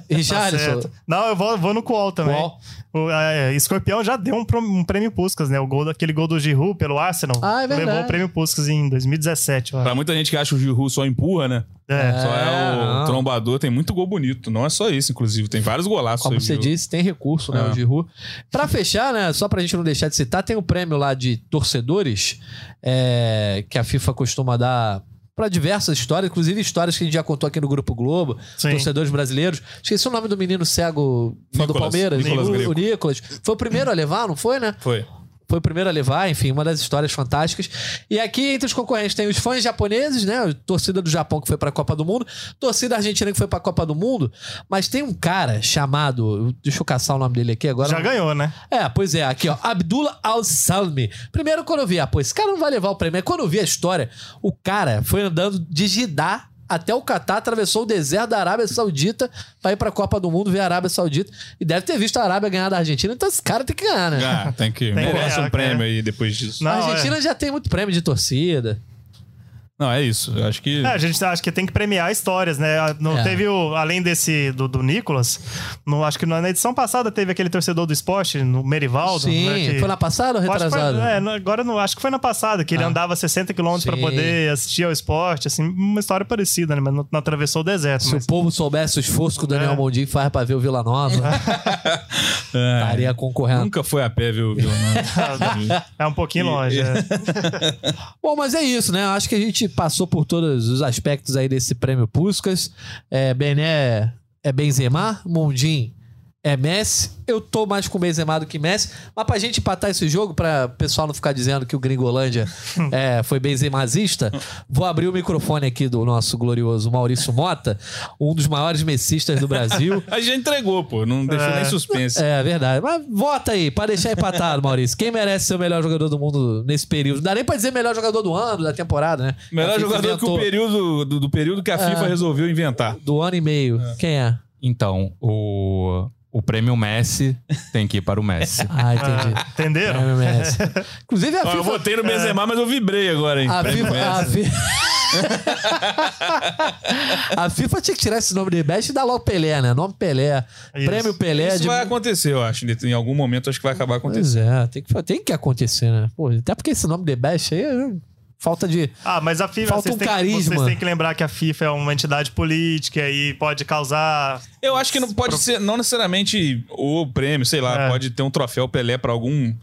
Tá Richarlison. certo. Não, eu vou, vou no Kuol também. Kuol. O é, Escorpião já deu um, um prêmio Puskas, né? O gol, aquele gol do Giroud pelo Arsenal. Ah, é verdade. Levou o prêmio Puskas em 2017. ó. Pra muita gente que acha que o Giroud só empurra, né? É. Só é o não. trombador, tem muito gol bonito. Não é só isso, inclusive. Tem vários golaços. Como você disse, tem recurso, né? É. O Giroud. Pra fechar, né? Só pra gente não deixar de citar, tem o prêmio lá de torcedores é, que a FIFA costuma dar pra diversas histórias, inclusive histórias que a gente já contou aqui no Grupo Globo, Sim. torcedores brasileiros. Esqueci o nome do menino cego fã do Nicolas. Palmeiras, Nicolas o, o Nicolas. Foi o primeiro a levar, não foi, né? Foi. Foi o primeiro a levar, enfim, uma das histórias fantásticas. E aqui, entre os concorrentes, tem os fãs japoneses, né? A torcida do Japão que foi pra Copa do Mundo, torcida argentina que foi pra Copa do Mundo, mas tem um cara chamado. Deixa eu caçar o nome dele aqui agora. Já ganhou, né? É, pois é, aqui ó, Abdullah Al-Salmi. Primeiro, quando eu vi, ah, pô, esse cara não vai levar o prêmio. Aí, Quando eu vi a história, o cara foi andando de Jeddah até o Catar, atravessou o deserto da Arábia Saudita pra ir pra Copa do Mundo ver a Arábia Saudita. E deve ter visto a Arábia ganhar da Argentina, então esse cara tem que ganhar, né? Ah, tem que. merece ganhar, um prêmio aí depois disso. Não, a é. Argentina já tem muito prêmio de torcida. Não, é isso. Eu acho que. É, a gente acha que tem que premiar histórias, né? Não É. teve o, além desse do, do Nicolas, no, acho que na edição passada teve aquele torcedor do esporte, no Merivaldo. Sim, né, que- foi na passada ou acho que foi- é, no- agora não, acho que foi na passada, que ele Ah. andava 60 km pra Sim. poder assistir ao esporte, assim, uma história parecida, né? Mas não, não atravessou o deserto. Se mas- o povo soubesse o esforço que o Daniel É. Mondinho faz pra ver o Vila Nova, <laughs> É, estaria concorrendo. Nunca foi a pé, viu? viu? <laughs> É um pouquinho E- longe. é. <laughs> Bom, mas é isso, né? Acho que a gente passou por todos os aspectos aí desse prêmio Puskas. É, Bené é Benzema, Mundim é Messi. Eu tô mais com Benzema do que Messi. Mas pra gente empatar esse jogo, pra o pessoal não ficar dizendo que o Gringolândia <laughs> é, foi benzemazista, vou abrir o microfone aqui do nosso glorioso Maurício Mota, um dos maiores messistas do Brasil. <laughs> A gente entregou, pô. Não deixou É. nem suspense. É verdade. Mas vota aí, pra deixar empatado, Maurício. Quem merece ser o melhor jogador do mundo nesse período? Não dá nem pra dizer melhor jogador do ano, da temporada, né? Melhor jogador que inventou o período, do, do período que a FIFA resolveu inventar. Do ano e meio. Quem é? Então, o, o prêmio Messi tem que ir para o Messi. <laughs> Ah, entendi. Ah, entenderam? Prêmio Messi. <laughs> Inclusive a Ó, eu FIFA. votei no Benzema, mas eu vibrei agora, hein? A Prêmio FIFA, a, Messi. Fi- <laughs> a FIFA tinha que tirar esse nome de best e dar logo Pelé, né? Nome Pelé. Isso. Prêmio Pelé Isso de. vai acontecer, eu acho. Em algum momento acho que vai acabar Pois acontecendo. é, tem que, tem que acontecer, né? Pô, até porque esse nome de best aí é falta de. Ah, mas a FIFA, Falta vocês, um têm, carisma. vocês têm que lembrar que a FIFA é uma entidade política e pode causar. Eu acho que não pode ser, não necessariamente o prêmio, sei lá, É. pode ter um troféu Pelé pra algum,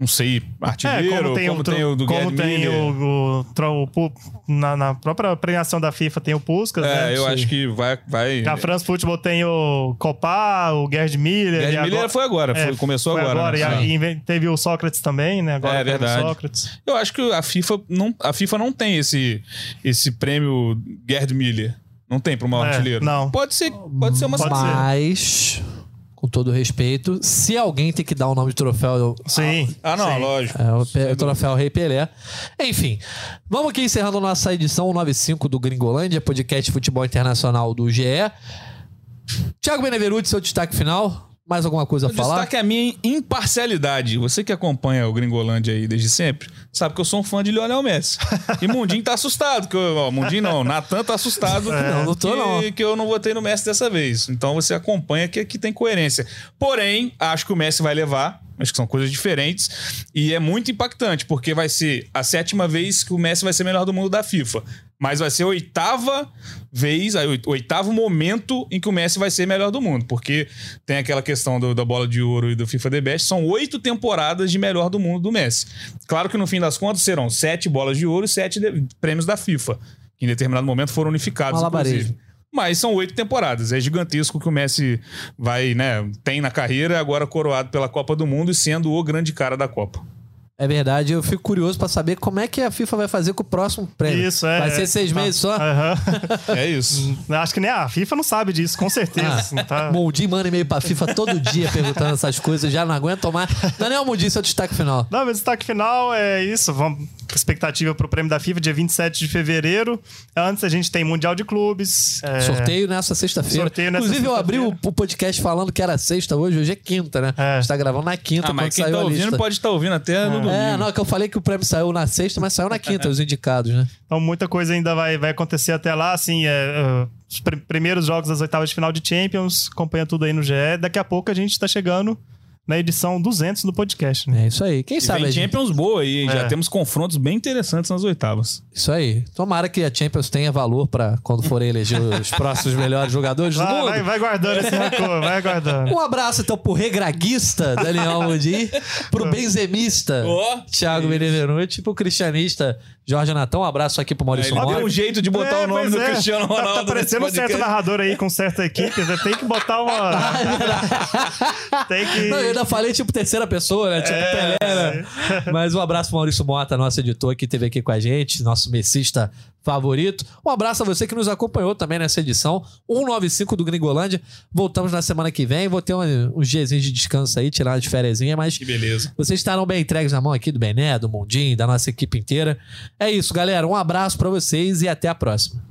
não sei, artilheiro, É, como tem, o, tro- o do como Gerd tem o, o, o na, na própria premiação da FIFA tem o Puskas, né? É, eu Sim. acho que vai. vai... A France Football tem o Copa, o Gerd Miller. Gerd e Miller foi agora, foi- começou foi agora, E, né? a- e teve o Sócrates também, né? Agora É, o verdade. Sócrates. Eu acho que a FIFA não, a FIFA não tem esse, esse prêmio Gerd Miller. Não tem para um É, artilheiro. não. Pode ser, pode ser uma Pode ser. Mas, com todo respeito, se alguém tem que dar o nome de troféu. Sim. Ah, não, sim. lógico. É o, troféu Rei Pelé. Enfim, vamos aqui encerrando nossa edição 95 do Gringolândia, podcast de futebol internacional do GE. Thiago Benevenuti, seu destaque final. Mais alguma coisa a falar? destaque é a minha imparcialidade. Você que acompanha o Gringolândia aí desde sempre, sabe que eu sou um fã de Lionel Messi. E Mundinho tá assustado. Que eu, ó, Mundinho não, Natan tá assustado. <laughs> Não, não tô, que, não. que eu não votei no Messi dessa vez. Então você acompanha que aqui tem coerência. Porém, acho que o Messi vai levar. Acho que são coisas diferentes. E é muito impactante, porque vai ser a sétima vez que o Messi vai ser melhor do mundo da FIFA. Mas vai ser a oitava vez, o oitavo momento em que o Messi vai ser melhor do mundo. Porque tem aquela questão do, da bola de ouro e do FIFA The Best. São oito temporadas de melhor do mundo do Messi. Claro que no fim das contas serão sete bolas de ouro e sete de, prêmios da FIFA. Que em determinado momento foram unificados, inclusive. Mas são oito temporadas. É gigantesco que o Messi vai, né, tem na carreira, agora coroado pela Copa do Mundo e sendo o grande cara da Copa. É verdade, eu fico curioso pra saber como é que a FIFA vai fazer com o próximo prêmio. Isso, é. Vai ser é. seis Tá. meses só? Aham. É isso. Acho que nem a FIFA não sabe disso, com certeza. Ah, assim, tá? Moldinho manda e-mail pra FIFA todo dia perguntando essas coisas, já não aguento é nem o Moldinho, seu destaque final. Não, mas o destaque final é isso. Vamos expectativa pro prêmio da FIFA, dia 27 de fevereiro. Antes a gente tem Mundial de Clubes. é, Sorteio nessa sexta-feira. Sorteio nessa Inclusive, eu abri o, o podcast falando que era sexta hoje, hoje é quinta, né? É. A gente tá gravando na quinta, Ah, quando mas quem saiu tá a ouvindo lista. pode estar ouvindo até no domingo. É, não, é que eu falei que o prêmio saiu na sexta, mas saiu na quinta, os indicados, né? Então muita coisa ainda vai, vai acontecer até lá. Assim, é, é, os pr- primeiros jogos das oitavas de final de Champions. Acompanha tudo aí no GE. Daqui a pouco a gente tá chegando na edição 200 do podcast. Né? É isso aí. Quem E sabe? vem a gente- Champions boa aí, já É. temos confrontos bem interessantes nas oitavas. Isso aí. Tomara que a Champions tenha valor pra quando forem eleger os <laughs> próximos melhores jogadores do Vai, mundo. vai, vai guardando esse rancor, vai guardando. Um abraço, então, pro regraguista Daniel Mundi, pro <laughs> benzemista Ó, Thiago Benevenuti, pro cristianista Jorge Natão. Um abraço aqui pro Maurício Ele Mora. deu um jeito de botar É, o nome do é. Cristiano Tá- Ronaldo. Tá, parecendo um certo narrador aí com certa equipe. né? Tem que botar uma. <laughs> tem que. Não, eu ainda falei tipo terceira pessoa, né? Tipo É, Pelé, né? Mas um abraço pro Maurício Mota, nosso editor que esteve aqui com a gente, nosso messista favorito. Um abraço a você que nos acompanhou também nessa edição 195 do Gringolândia. Voltamos na semana que vem. Vou ter um- uns dias de descanso aí, tirar de férias, mas Que beleza. vocês estarão bem entregues na mão aqui do Bené, do Mundinho, da nossa equipe inteira. É isso, galera. Um abraço pra vocês e até a próxima.